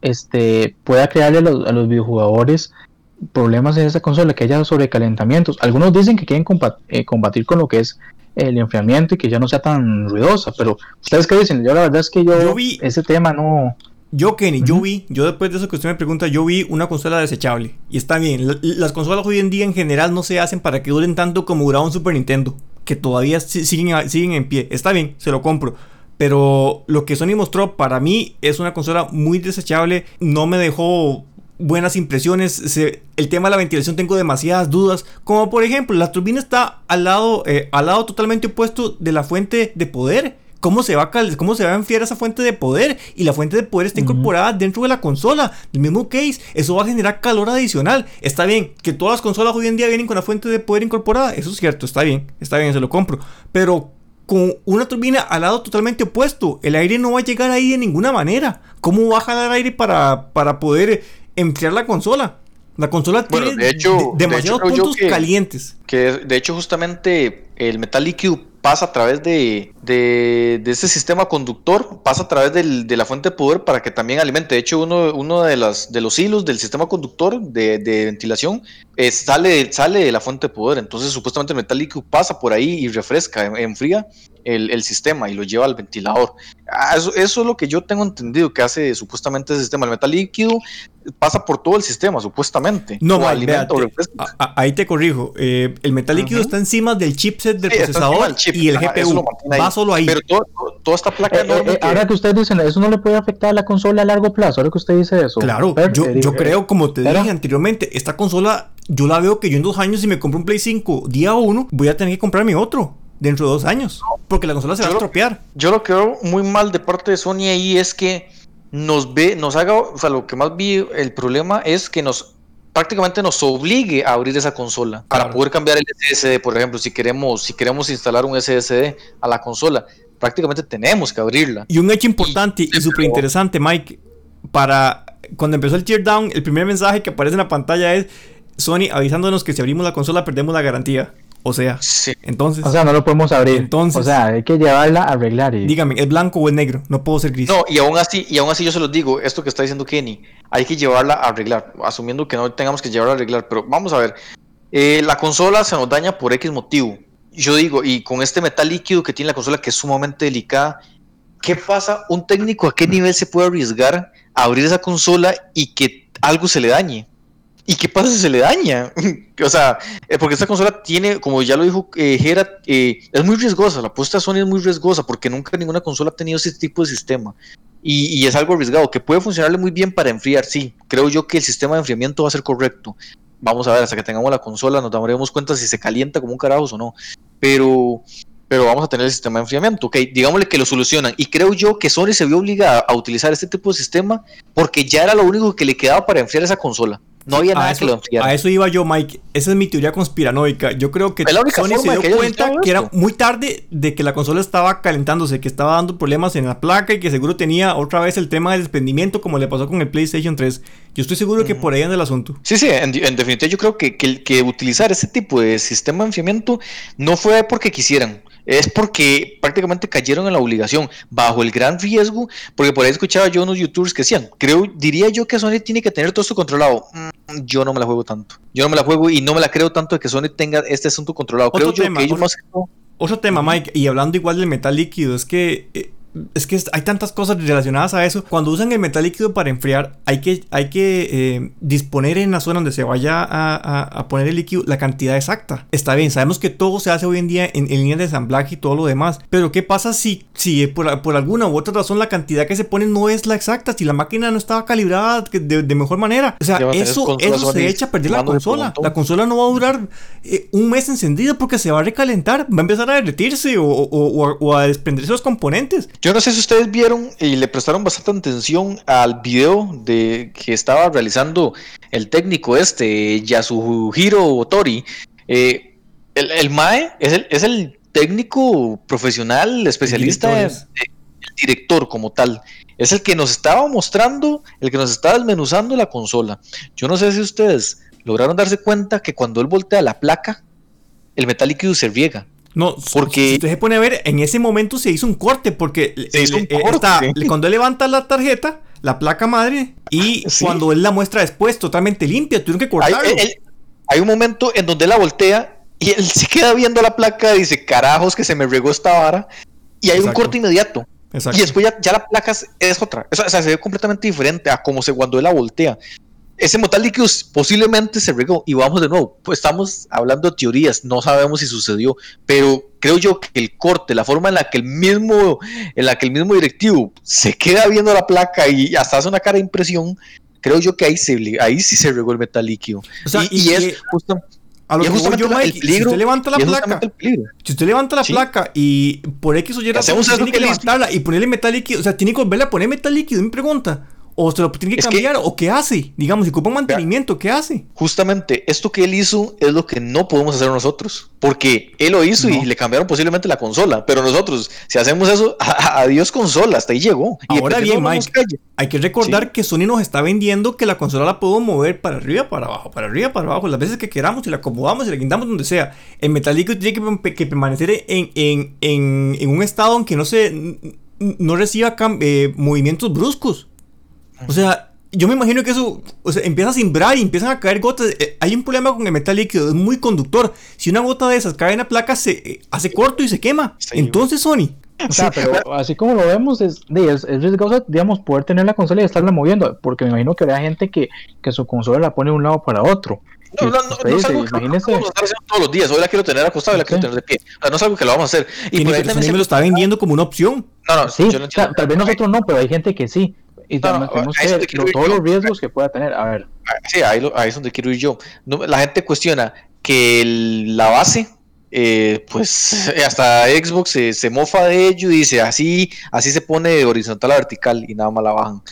este, pueda crearle a los, a los videojugadores problemas en esa consola, que haya sobrecalentamientos? Algunos dicen que quieren eh, combatir con lo que es el enfriamiento y que ya no sea tan ruidosa. Pero, ¿ustedes qué dicen? Yo la verdad es que yo, vi, ese tema no... Yo, Kenny, yo vi, yo después de eso que usted me pregunta, yo vi una consola desechable. Y está bien, las consolas hoy en día en general no se hacen para que duren tanto como duraba un Super Nintendo. Que todavía siguen, siguen en pie. Está bien, se lo compro. Pero lo que Sony mostró para mí es una consola muy desechable. No me dejó buenas impresiones. el tema de la ventilación tengo demasiadas dudas. Como por ejemplo, la turbina está al lado, eh, al lado totalmente opuesto de la fuente de poder. ¿Cómo se, va a ¿Cómo se va a enfriar esa fuente de poder? Y la fuente de poder está incorporada dentro de la consola. El mismo case. Eso va a generar calor adicional. Está bien. Que todas las consolas hoy en día vienen con la fuente de poder incorporada. Eso es cierto. Está bien. Está bien. Se lo compro. Pero con una turbina al lado totalmente opuesto. El aire no va a llegar ahí de ninguna manera. ¿Cómo va a jalar aire para, para poder enfriar la consola. La consola tiene de hecho, demasiados puntos calientes. Que de hecho justamente el metal líquido pasa a través de, de, ese sistema conductor, pasa a través de la fuente de poder para que también alimente. De hecho, uno, uno de, las, de los hilos del sistema conductor de, ventilación sale, sale de la fuente de poder. Entonces, supuestamente el metal líquido pasa por ahí y refresca, enfría el, sistema y lo lleva al ventilador. Ah, eso, es lo que yo tengo entendido que hace supuestamente ese sistema. El metal líquido pasa por todo el sistema, supuestamente. No, ahí te corrijo. Eh, el metal líquido está encima del chipset del procesador y el GPU. Va solo ahí. Pero toda esta placa eh, eh, Ahora que ustedes dicen, eso no le puede afectar a la consola a largo plazo. Ahora que usted dice eso. Claro, yo, yo creo, como te dije anteriormente, esta consola, yo la veo que yo en dos años, si me compro un Play 5 día uno, voy a tener que comprarme otro dentro de dos años. Porque la consola se va a estropear. Yo lo que veo muy mal de parte de Sony ahí es que nos ve, nos haga, o sea, lo que más vi, el problema es que nos prácticamente nos obligue a abrir esa consola para poder cambiar el SSD, por ejemplo, si queremos, si queremos instalar un SSD a la consola, prácticamente tenemos que abrirla. Y un hecho importante y, súper interesante, Mike, para cuando empezó el teardown, el primer mensaje que aparece en la pantalla es Sony avisándonos que si abrimos la consola perdemos la garantía. O sea, entonces. O sea, no lo podemos abrir. Entonces. O sea, hay que llevarla a arreglar. Y... Dígame, ¿es blanco o es negro? No puedo ser gris. No, y aún así, y aún así yo se los digo, esto que está diciendo Kenny, hay que llevarla a arreglar, asumiendo que no tengamos que llevarla a arreglar. Pero vamos a ver, eh, la consola se nos daña por X motivo. Yo digo, y con este metal líquido que tiene la consola, que es sumamente delicada, ¿qué pasa? ¿Un técnico a qué nivel se puede arriesgar a abrir esa consola y que algo se le dañe? ¿Y qué pasa si se le daña? o sea, eh, porque esta consola tiene, como ya lo dijo eh, eh, es muy riesgosa. La apuesta Sony es muy riesgosa porque nunca ninguna consola ha tenido ese tipo de sistema. Y, es algo arriesgado, que puede funcionarle muy bien para enfriar, sí. Creo yo que el sistema de enfriamiento va a ser correcto. Vamos a ver, hasta que tengamos la consola nos daremos cuenta si se calienta como un carajo o no. Pero, pero vamos a tener el sistema de enfriamiento, ok, digámosle que lo solucionan. Y creo yo que Sony se vio obligada a utilizar este tipo de sistema porque ya era lo único que le quedaba para enfriar esa consola. No había nada que lo A eso iba yo, Mike. Esa es mi teoría conspiranoica. Yo creo que Sony se dio cuenta que era muy tarde de que la consola estaba calentándose, que estaba dando problemas en la placa y que seguro tenía otra vez el tema del desprendimiento, como le pasó con el PlayStation 3. Yo estoy seguro que por ahí anda el asunto. Sí, sí, en, definitiva yo creo que, que, que utilizar ese tipo de sistema de enfriamiento no fue porque quisieran es porque prácticamente cayeron en la obligación, bajo el gran riesgo, porque por ahí escuchaba yo unos youtubers que decían, creo, diría yo que Sony tiene que tener todo esto controlado. Mm, yo no me la juego tanto. Yo no me la juego y no me la creo tanto de que Sony tenga este asunto controlado. creo yo que ellos otro, otro tema, Mike, y hablando igual del metal líquido, es que... Eh, es que hay tantas cosas relacionadas a eso. Cuando usan el metal líquido para enfriar, hay que, hay que eh, disponer en la zona donde se vaya a, poner el líquido la cantidad exacta. Está bien, sabemos que todo se hace hoy en día en, línea de ensamblaje y todo lo demás. Pero ¿qué pasa si, si por, por, alguna u otra razón la cantidad que se pone no es la exacta? Si la máquina no estaba calibrada de, mejor manera. O sea, eso, eso se echa a perder la consola. La consola no va a durar eh, un mes encendida porque se va a recalentar, va a empezar a derretirse o, o a desprenderse los componentes. Yo no sé si ustedes vieron y le prestaron bastante atención al video de que estaba realizando el técnico este, Yasuhiro Tori. Eh, el, MAE es el, es el técnico profesional, especialista, el director como tal. Es el que nos estaba mostrando, el que nos estaba desmenuzando la consola. Yo no sé si ustedes lograron darse cuenta que cuando él voltea la placa, el metal líquido se riega. No, porque si usted se pone a ver, en ese momento se hizo un corte porque cuando él levanta la tarjeta, la placa madre, y cuando él la muestra después totalmente limpia, tuvieron que cortarlo. Hay, un momento en donde la voltea y él se queda viendo la placa y dice, carajos que se me regó esta vara, y hay un corte inmediato. Y después ya, la placa es, otra. O sea, se ve completamente diferente a como se cuando él la voltea ese metal líquido posiblemente se regó y vamos de nuevo, pues estamos hablando de teorías, no sabemos si sucedió, pero creo yo que el corte, la forma en la que el mismo, en la que el mismo directivo se queda viendo la placa y hasta hace una cara de impresión, creo yo que ahí, se, ahí sí se regó el metal líquido. y, es justo, a lo que yo, Mike, si usted levanta la placa, si usted levanta la placa y por X o Y razón tiene que levantarla y ponerle metal líquido, o sea, tiene que volverle a poner metal líquido, me pregunta o se lo tiene que cambiar, o qué hace, digamos, si ocupa un mantenimiento, ¿qué hace? Justamente, esto que él hizo es lo que no podemos hacer nosotros, porque él lo hizo y le cambiaron posiblemente la consola, pero nosotros, si hacemos eso, adiós consola, hasta ahí llegó. Ahora bien, Mike, hay que recordar que Sony nos está vendiendo que la consola la puedo mover para arriba, para abajo, para arriba, para abajo, las veces que queramos, y la acomodamos y la quitamos donde sea. El metálico tiene que, permanecer en, en, en, en, un estado aunque no se no reciba eh, movimientos bruscos. O sea, yo me imagino que eso o sea, empieza a simbrar y empiezan a caer gotas. Eh, hay un problema con el metal líquido, es muy conductor. Si una gota de esas cae en la placa, se eh, hace corto y se quema. Entonces, Sony. O sea, pero así como lo vemos, es, es, es, riesgoso, digamos, poder tener la consola y estarla moviendo. Porque me imagino que había gente que, que su consola la pone de un lado para otro. No, no, no, no es algo que vamos a todos los días. Hoy la quiero tener acostada, hoy la quiero tener de pie. O sea, no es algo que lo vamos a hacer. Y por ahí también me lo está vendiendo como una opción. No, no, sí, yo no tal vez nosotros no, pero hay gente que sí. Y también tenemos que ver todos los riesgos que pueda tener. A ver. Sí, ahí, ahí, es donde quiero ir yo. la gente cuestiona que la base, eh, pues hasta Xbox se, mofa de ello y dice así, así se pone de horizontal a vertical y nada más la bajan.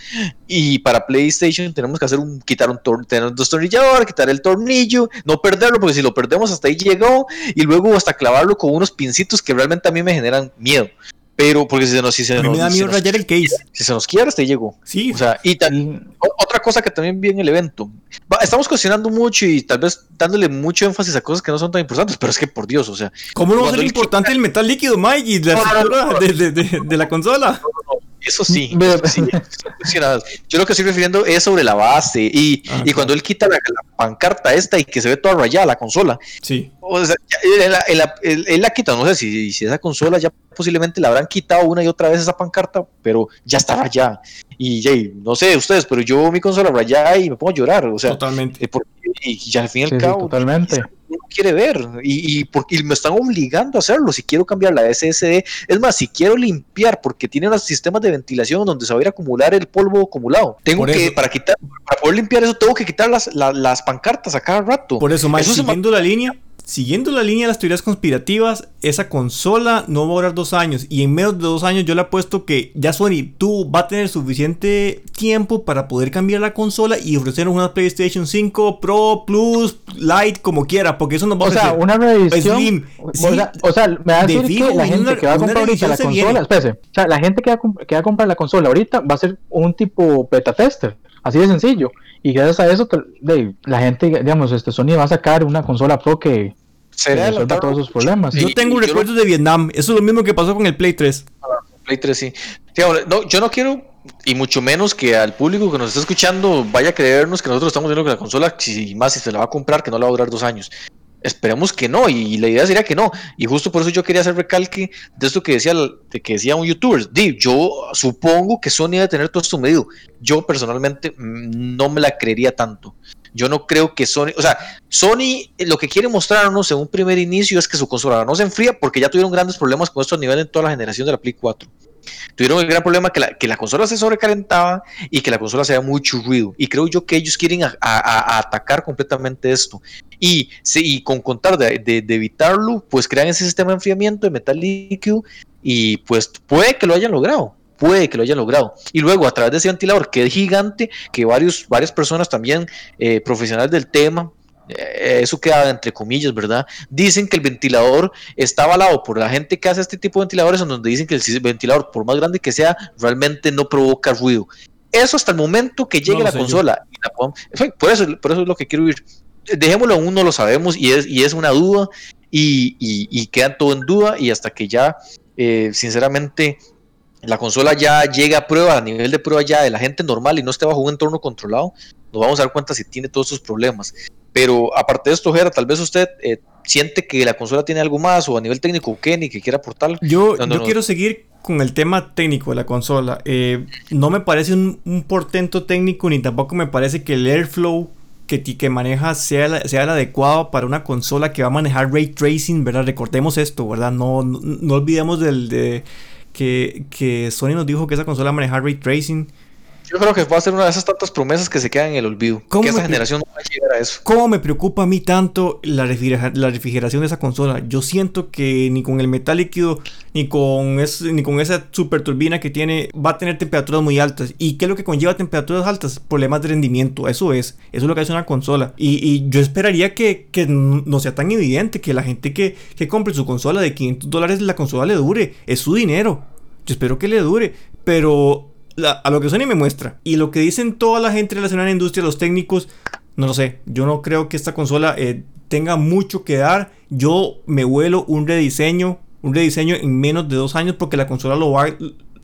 Y para PlayStation tenemos que hacer un, quitar un tor tener dos tornilladores, quitar el tornillo, no perderlo, porque si lo perdemos hasta ahí llegó, y luego hasta clavarlo con unos pincitos que realmente a mí me generan miedo. Pero, porque si se nos. Si se nos, me da miedo rayar el case. Si se nos quiere, hasta ahí llegó. Sí. O sea, y otra cosa que también vi en el evento. estamos cuestionando mucho y tal vez dándole mucho énfasis a cosas que no son tan importantes, pero es que por Dios, o sea. ¿Cómo no va a ser importante el metal líquido, Mike, y la estructura de, de, de, de, la consola? Eso sí, Yo lo que estoy refiriendo es sobre la base y, ah, y cuando él quita la, pancarta esta y que se ve toda rayada la consola. Sí. O sea, él, la quita, no sé si, si esa consola ya posiblemente la habrán quitado una y otra vez esa pancarta, pero ya está rayada. Y no sé ustedes, pero yo mi consola rayada y me pongo a llorar. O sea, totalmente. Eh, y ya al fin y al cabo. Totalmente quiere ver y, y, porque me están obligando a hacerlo. Si quiero cambiar la SSD, es más, si quiero limpiar porque tiene unos sistemas de ventilación donde se va a ir a acumular el polvo acumulado, tengo que, para quitar, para poder limpiar eso, tengo que quitar las, las, pancartas a cada rato. Por eso, más siguiendo la línea, Siguiendo la línea de las teorías conspirativas, esa consola no va a durar dos años. Y en menos de dos años yo le apuesto que ya Sony tú va a tener suficiente tiempo para poder cambiar la consola y ofrecernos una PlayStation 5 Pro, Plus, Lite, como quiera. Porque eso nos va a O sea, una revisión. o, sea, me va a decir que la gente que va a comprar ahorita la consola. Espérese, o sea, la gente que va, que va a comprar la consola ahorita va a ser un tipo beta tester. Así de sencillo. Y gracias a eso, la gente, digamos, este Sony va a sacar una consola Pro que, resuelva todos sus problemas. Yo tengo recuerdos de Vietnam. Eso es lo mismo que pasó con el Play 3. Ah, Play 3, sí. no, yo no quiero, y mucho menos que al público que nos está escuchando vaya a creernos que nosotros estamos viendo que la consola, si más si se la va a comprar, que no la va a durar dos años. Esperemos que no, y la idea sería que no. Y justo por eso yo quería hacer recalque de esto que decía, de que decía un youtuber. Di, yo supongo que Sony debe tener todo esto medido. Yo personalmente mm, no me la creería tanto. Yo no creo que Sony, o sea, Sony lo que quiere mostrarnos en un primer inicio es que su consola no se enfría porque ya tuvieron grandes problemas con esto a nivel en toda la generación de la Play 4. Tuvieron el gran problema que la, que la consola se sobrecalentaba y que la consola se mucho ruido. Y creo yo que ellos quieren atacar completamente esto. Y, sí, con contar de, de, evitarlo, pues crean ese sistema de enfriamiento de metal líquido y pues puede que lo hayan logrado puede que lo hayan logrado. Y luego, a través de ese ventilador que es gigante, que varios, varias personas también eh, profesionales del tema, eso queda entre comillas, ¿verdad? Dicen que el ventilador está avalado por la gente que hace este tipo de ventiladores, en donde dicen que el ventilador, por más grande que sea, realmente no provoca ruido. Eso hasta el momento que llegue la consola. por, eso, por eso es lo que quiero ir. Dejémoslo aún, no lo sabemos y es, y es una duda y, y, queda todo en duda y hasta que ya, eh, sinceramente, la consola ya llega a prueba, a nivel de prueba ya de la gente normal y no esté bajo un entorno controlado, nos vamos a dar cuenta si tiene todos sus problemas. Pero aparte de esto, Jera, tal vez usted eh, siente que la consola tiene algo más o a nivel técnico, Kenny, que quiera aportar. Yo, yo quiero seguir con el tema técnico de la consola. Eh, no me parece un, portento técnico ni tampoco me parece que el airflow que, que maneja sea, sea el adecuado para una consola que va a manejar ray tracing, ¿verdad? Recordemos esto, ¿verdad? No, no, olvidemos del, de, que, que Sony nos dijo que esa consola maneja ray tracing. Yo creo que va a ser una de esas tantas promesas que se quedan en el olvido. Que esa generación no va a llegar a eso. ¿Cómo me preocupa a mí tanto la, la refrigeración de esa consola? Yo siento que ni con el metal líquido, ni con, ni con esa super turbina que tiene, va a tener temperaturas muy altas. ¿Y qué es lo que conlleva temperaturas altas? Problemas de rendimiento. Eso es. Eso es lo que hace una consola. Y, yo esperaría que, que, no sea tan evidente que la gente que, que compre su consola de 500 dólares, la consola le dure. Es su dinero. Yo espero que le dure. Pero a lo que Sony me muestra y lo que dicen toda la gente relacionada a la industria, los técnicos, no lo sé. Yo no creo que esta consola eh, tenga mucho que dar. Yo me vuelo un rediseño, un rediseño en menos de dos años porque la consola lo va,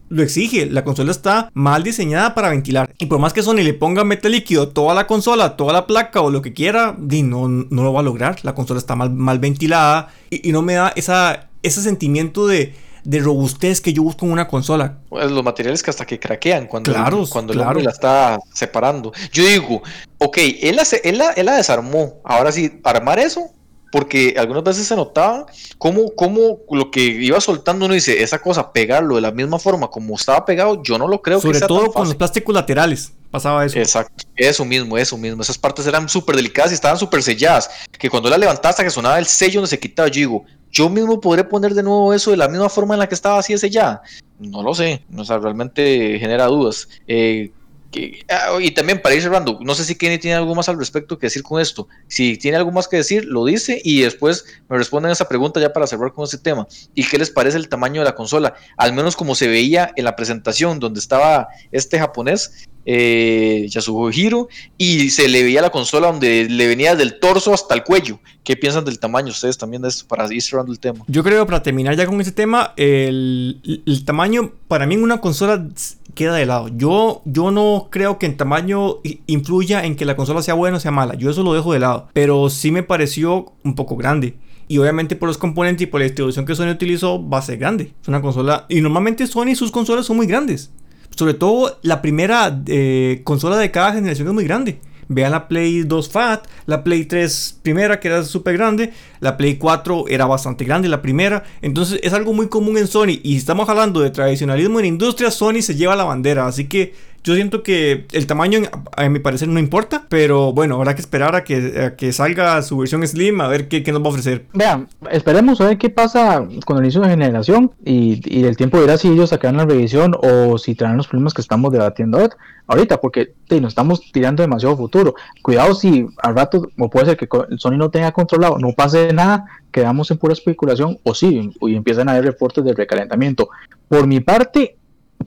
lo exige. La consola está mal diseñada para ventilar. Y por más que Sony le ponga metal líquido toda la consola, toda la placa o lo que quiera, no, no lo va a lograr. La consola está mal, mal ventilada y, y no me da esa, ese sentimiento de de robustez que yo busco en una consola. Pues los materiales que hasta que craquean cuando, cuando el hombre la está separando. Yo digo, ok, él la, él, él la desarmó. Ahora sí, armar eso porque algunas veces se notaba cómo, cómo, lo que iba soltando uno dice, esa cosa, pegarlo de la misma forma como estaba pegado, yo no lo creo. Sobre todo con los plásticos laterales, pasaba eso. Exacto, eso mismo, eso mismo. Esas partes eran súper delicadas y estaban súper selladas, que cuando la levantaste que sonaba el sello donde se quitaba, yo digo, yo mismo podré poner de nuevo eso de la misma forma en la que estaba así ese ya. No lo sé, o sea, realmente genera dudas. Eh, ah, y también para ir cerrando, no sé si Kenny tiene algo más al respecto que decir con esto. Si tiene algo más que decir, lo dice y después me responden esa pregunta ya para cerrar con ese tema. ¿Y qué les parece el tamaño de la consola? Al menos como se veía en la presentación donde estaba este japonés, eh, Yasuhiro, y se le veía la consola donde le venía del torso hasta el cuello. ¿Qué piensan del tamaño ustedes también para ir cerrando el tema? Yo creo, para terminar ya con ese tema, el, tamaño para mí en una consola queda de lado. Yo, yo no creo que en tamaño influya en que la consola sea buena o sea mala. Yo eso lo dejo de lado. Pero sí me pareció un poco grande. Y obviamente por los componentes y por la distribución que Sony utilizó va a ser grande. Es una consola... Y normalmente Sony y sus consolas son muy grandes. Sobre todo la primera eh, consola de cada generación es muy grande. Vean la Play 2 Fat, la Play 3 primera que era súper grande, la Play 4 era bastante grande, la primera. Entonces es algo muy común en Sony. Y si estamos hablando de tradicionalismo en industria, Sony se lleva la bandera. Así que yo siento que el tamaño, a mi parecer, no importa, pero bueno, habrá que esperar a que, que salga su versión Slim a ver qué, qué, nos va a ofrecer. Vean, esperemos a ver qué pasa con el inicio de generación y, y el tiempo dirá si ellos sacarán la revisión o si traerán los problemas que estamos debatiendo ahorita, porque nos estamos tirando demasiado futuro. Cuidado si al rato, o puede ser que Sony no tenga controlado, no pase nada, quedamos en pura especulación, o sí, y empiezan a haber reportes de recalentamiento. Por mi parte,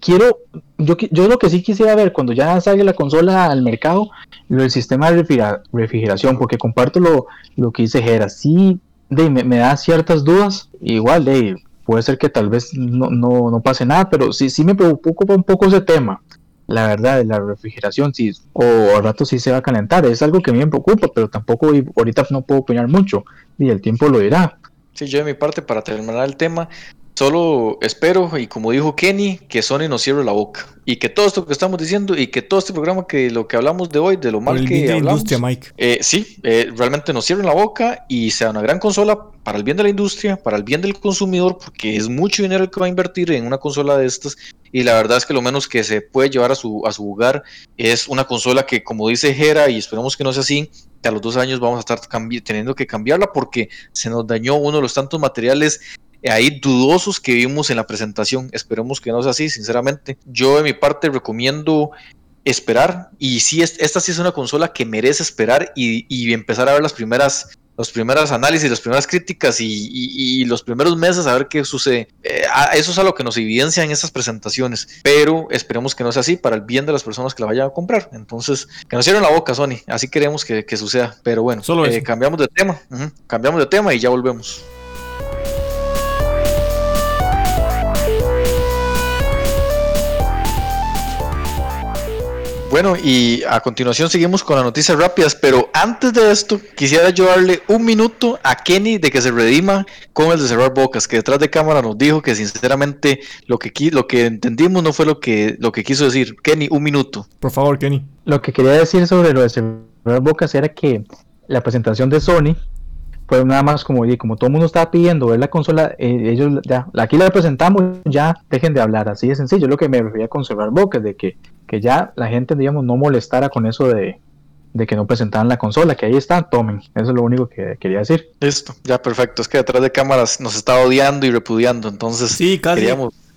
quiero, yo, yo lo que sí quisiera ver cuando ya salga la consola al mercado, lo del sistema de refrigeración, porque comparto lo, lo que dice Gera, sí, de, me, da ciertas dudas, igual de, puede ser que tal vez no, no, no, pase nada, pero sí, sí me preocupa un poco ese tema. la verdad la refrigeración, si, o al rato sí se va a calentar. Es algo que a mí me preocupa, pero tampoco ahorita no puedo opinar mucho y el tiempo lo dirá. Sí, yo de mi parte, para terminar el tema, Solo espero, y como dijo Kenny, que Sony nos cierre la boca. Y que todo esto que estamos diciendo y que todo este programa, que lo que hablamos de hoy, de lo mal que hablamos. Industria, Mike. Eh, sí, eh, realmente nos cierren la boca y sea una gran consola para el bien de la industria, para el bien del consumidor, porque es mucho dinero el que va a invertir en una consola de estas. Y la verdad es que lo menos que se puede llevar a su, a su hogar es una consola que, como dice Jera, y esperamos que no sea así, que a los dos años vamos a estar teniendo que cambiarla porque se nos dañó uno de los tantos materiales ahí dudosos que vimos en la presentación. Esperemos que no sea así, sinceramente. Yo de mi parte recomiendo esperar y si esta sí es una consola que merece esperar y, empezar a ver las primeras los primeros análisis, las primeras críticas y, los primeros meses a ver qué sucede. Eh, eso es a lo que nos evidencia en estas presentaciones, pero esperemos que no sea así para el bien de las personas que la vayan a comprar. Entonces, que nos cierren la boca, Sony. Así queremos que, suceda. Pero bueno, Solo eh, cambiamos de tema. Cambiamos de tema y ya volvemos. Bueno, y a continuación seguimos con las noticias rápidas, pero antes de esto quisiera yo darle un minuto a Kenny de que se redima con el de cerrar bocas, que detrás de cámara nos dijo que sinceramente lo que lo que entendimos no fue lo que lo que quiso decir. Kenny, un minuto. Por favor, Kenny. Lo que quería decir sobre lo de cerrar bocas era que la presentación de Sony fue nada más como, como todo el mundo estaba pidiendo ver la consola, eh, ellos ya, aquí la presentamos, ya dejen de hablar, así de sencillo, lo que me refería con cerrar bocas, de que que ya la gente, digamos, no molestara con eso de, que no presentaran la consola, que ahí está, tomen. Eso es lo único que quería decir. Listo, ya perfecto. Es que detrás de cámaras nos estaba odiando y repudiando, entonces sí, casi,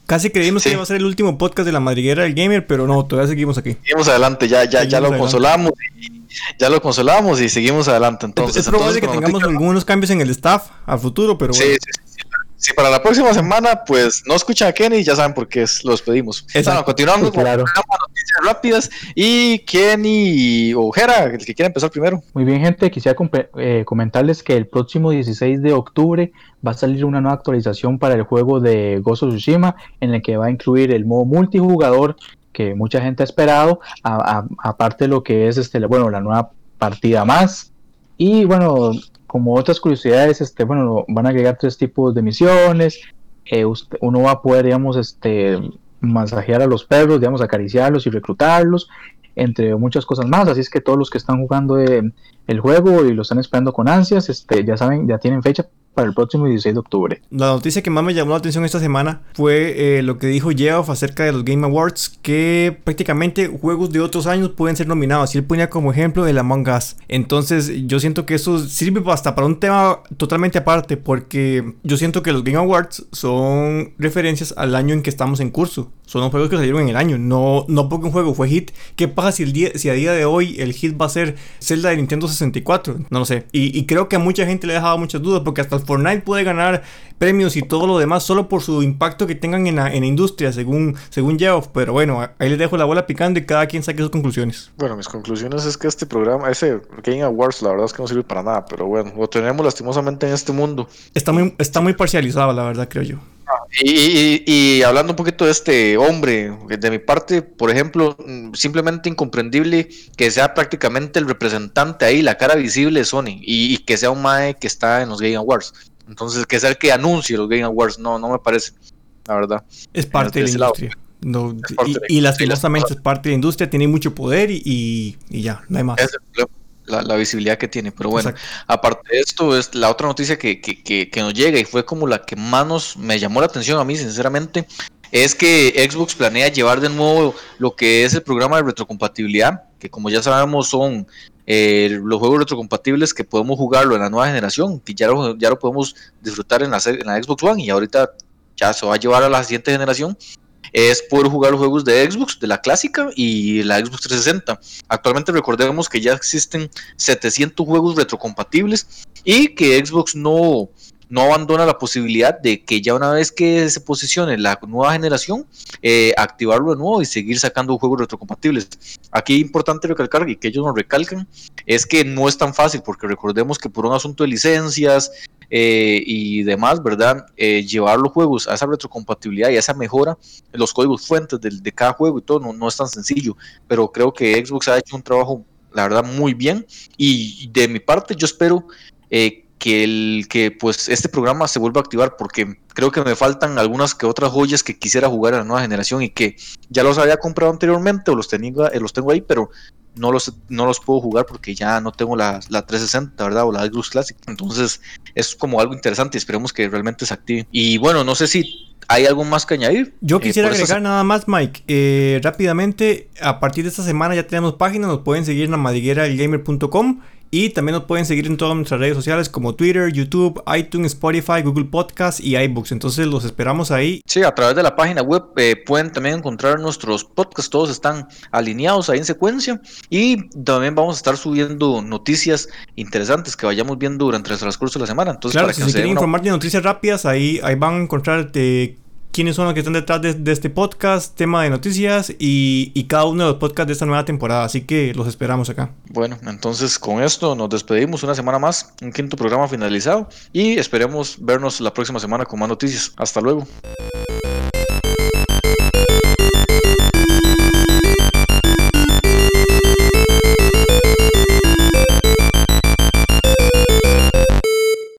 Casi creímos que iba a ser el último podcast de la madriguera del gamer, pero no, todavía seguimos aquí. Seguimos adelante, ya, ya, ya lo consolamos y ya lo consolamos y seguimos adelante. Entonces, es, probable que tengamos algunos cambios en el staff a futuro, pero bueno. Sí, sí, sí. Si para la próxima semana, pues no escuchan a Kenny, ya saben por qué es, los pedimos. Bueno, continuamos con las noticias rápidas. Y Kenny o Jera, el que quiera empezar primero. Muy bien, gente, quisiera eh, comentarles que el próximo 16 de octubre va a salir una nueva actualización para el juego de Gozo Tsushima, en el que va a incluir el modo multijugador que mucha gente ha esperado, aparte de lo que es este, bueno, la nueva partida más. Y bueno, como otras curiosidades, este, bueno, van a agregar tres tipos de misiones. Eh, uno va a poder, digamos, este, masajear a los perros, digamos, acariciarlos y reclutarlos, entre muchas cosas más. Así es que todos los que están jugando eh, el juego y lo están esperando con ansias, este, ya saben, ya tienen fecha para el próximo 16 de octubre. La noticia que más me llamó la atención esta semana fue eh, lo que dijo Geoff acerca de los Game Awards, que prácticamente juegos de otros años pueden ser nominados. Y él ponía como ejemplo el Among Us. Entonces yo siento que eso sirve hasta para un tema totalmente aparte, porque yo siento que los Game Awards son referencias al año en que estamos en curso. Son los juegos que salieron en el año, no, no porque un juego fue hit. ¿Qué pasa si, el día, si a día de hoy el hit va a ser Zelda de Nintendo 64? No lo sé. Y, y creo que a mucha gente le ha dejado muchas dudas, porque hasta el Fortnite puede ganar premios y todo lo demás solo por su impacto que tengan en la, industria, según, según Geoff. Pero bueno, ahí les dejo la bola picando y cada quien saque sus conclusiones. Bueno, mis conclusiones es que este programa, ese Game Awards, la verdad es que no sirve para nada. Pero bueno, lo tenemos lastimosamente en este mundo. Está muy, está muy parcializado, la verdad, creo yo. Y, hablando un poquito de este hombre, de mi parte, por ejemplo, simplemente incomprendible que sea prácticamente el representante ahí, la cara visible de Sony, y, que sea un MAE que está en los Game Awards. Entonces, que sea el que anuncie los Game Awards, no, no me parece, la verdad. Es parte de la industria. y, lastimosamente es parte de la industria, tiene mucho poder y, ya, no hay más. La, visibilidad que tiene. Pero bueno, aparte de esto, es la otra noticia que, que, que, nos llega y fue como la que más nos, me llamó la atención a mí, sinceramente, es que Xbox planea llevar de nuevo lo que es el programa de retrocompatibilidad, que como ya sabemos son eh, los juegos retrocompatibles que podemos jugarlo en la nueva generación, que ya lo, ya lo podemos disfrutar en la, en la Xbox One y ahorita ya se va a llevar a la siguiente generación, es poder jugar los juegos de Xbox, de la clásica y la Xbox 360. Actualmente recordemos que ya existen 700 juegos retrocompatibles y que Xbox no, no abandona la posibilidad de que ya una vez que se posicione la nueva generación, eh, activarlo de nuevo y seguir sacando juegos retrocompatibles. Aquí importante recalcar y que ellos nos recalcan es que no es tan fácil porque recordemos que por un asunto de licencias eh, y demás, ¿verdad? Eh, llevar los juegos a esa retrocompatibilidad y a esa mejora, los códigos fuentes de, de cada juego y todo, no, no es tan sencillo, pero creo que Xbox ha hecho un trabajo la verdad, muy bien. Y de mi parte, yo espero eh, que, el, que pues este programa se vuelva a activar porque creo que me faltan algunas que otras joyas que quisiera jugar a la nueva generación y que ya los había comprado anteriormente o los, tenía, eh, los tengo ahí, pero no los, no los puedo jugar porque ya no tengo la, la 360, ¿verdad? O la Xbox Classic. Entonces es como algo interesante y esperemos que realmente se active. Y bueno, no sé si ¿Hay algo más que añadir? Yo eh, quisiera agregar nada más, Mike. Eh, rápidamente, a partir de esta semana ya tenemos página, nos pueden seguir en la madrigueraelgamer.com y también nos pueden seguir en todas nuestras redes sociales como Twitter, YouTube, iTunes, Spotify, Google Podcast y iBooks. Entonces los esperamos ahí. Sí, a través de la página web eh, pueden también encontrar nuestros podcasts. Todos están alineados ahí en secuencia. Y también vamos a estar subiendo noticias interesantes que vayamos viendo durante el transcurso de la semana. Entonces, claro, si quieren informar de noticias rápidas, ahí, ahí van a encontrar de quiénes son los que están detrás de, este podcast, tema de noticias y, y, cada uno de los podcasts de esta nueva temporada. Así que los esperamos acá. Bueno, entonces con esto nos despedimos una semana más, un quinto programa finalizado y esperemos vernos la próxima semana con más noticias. Hasta luego.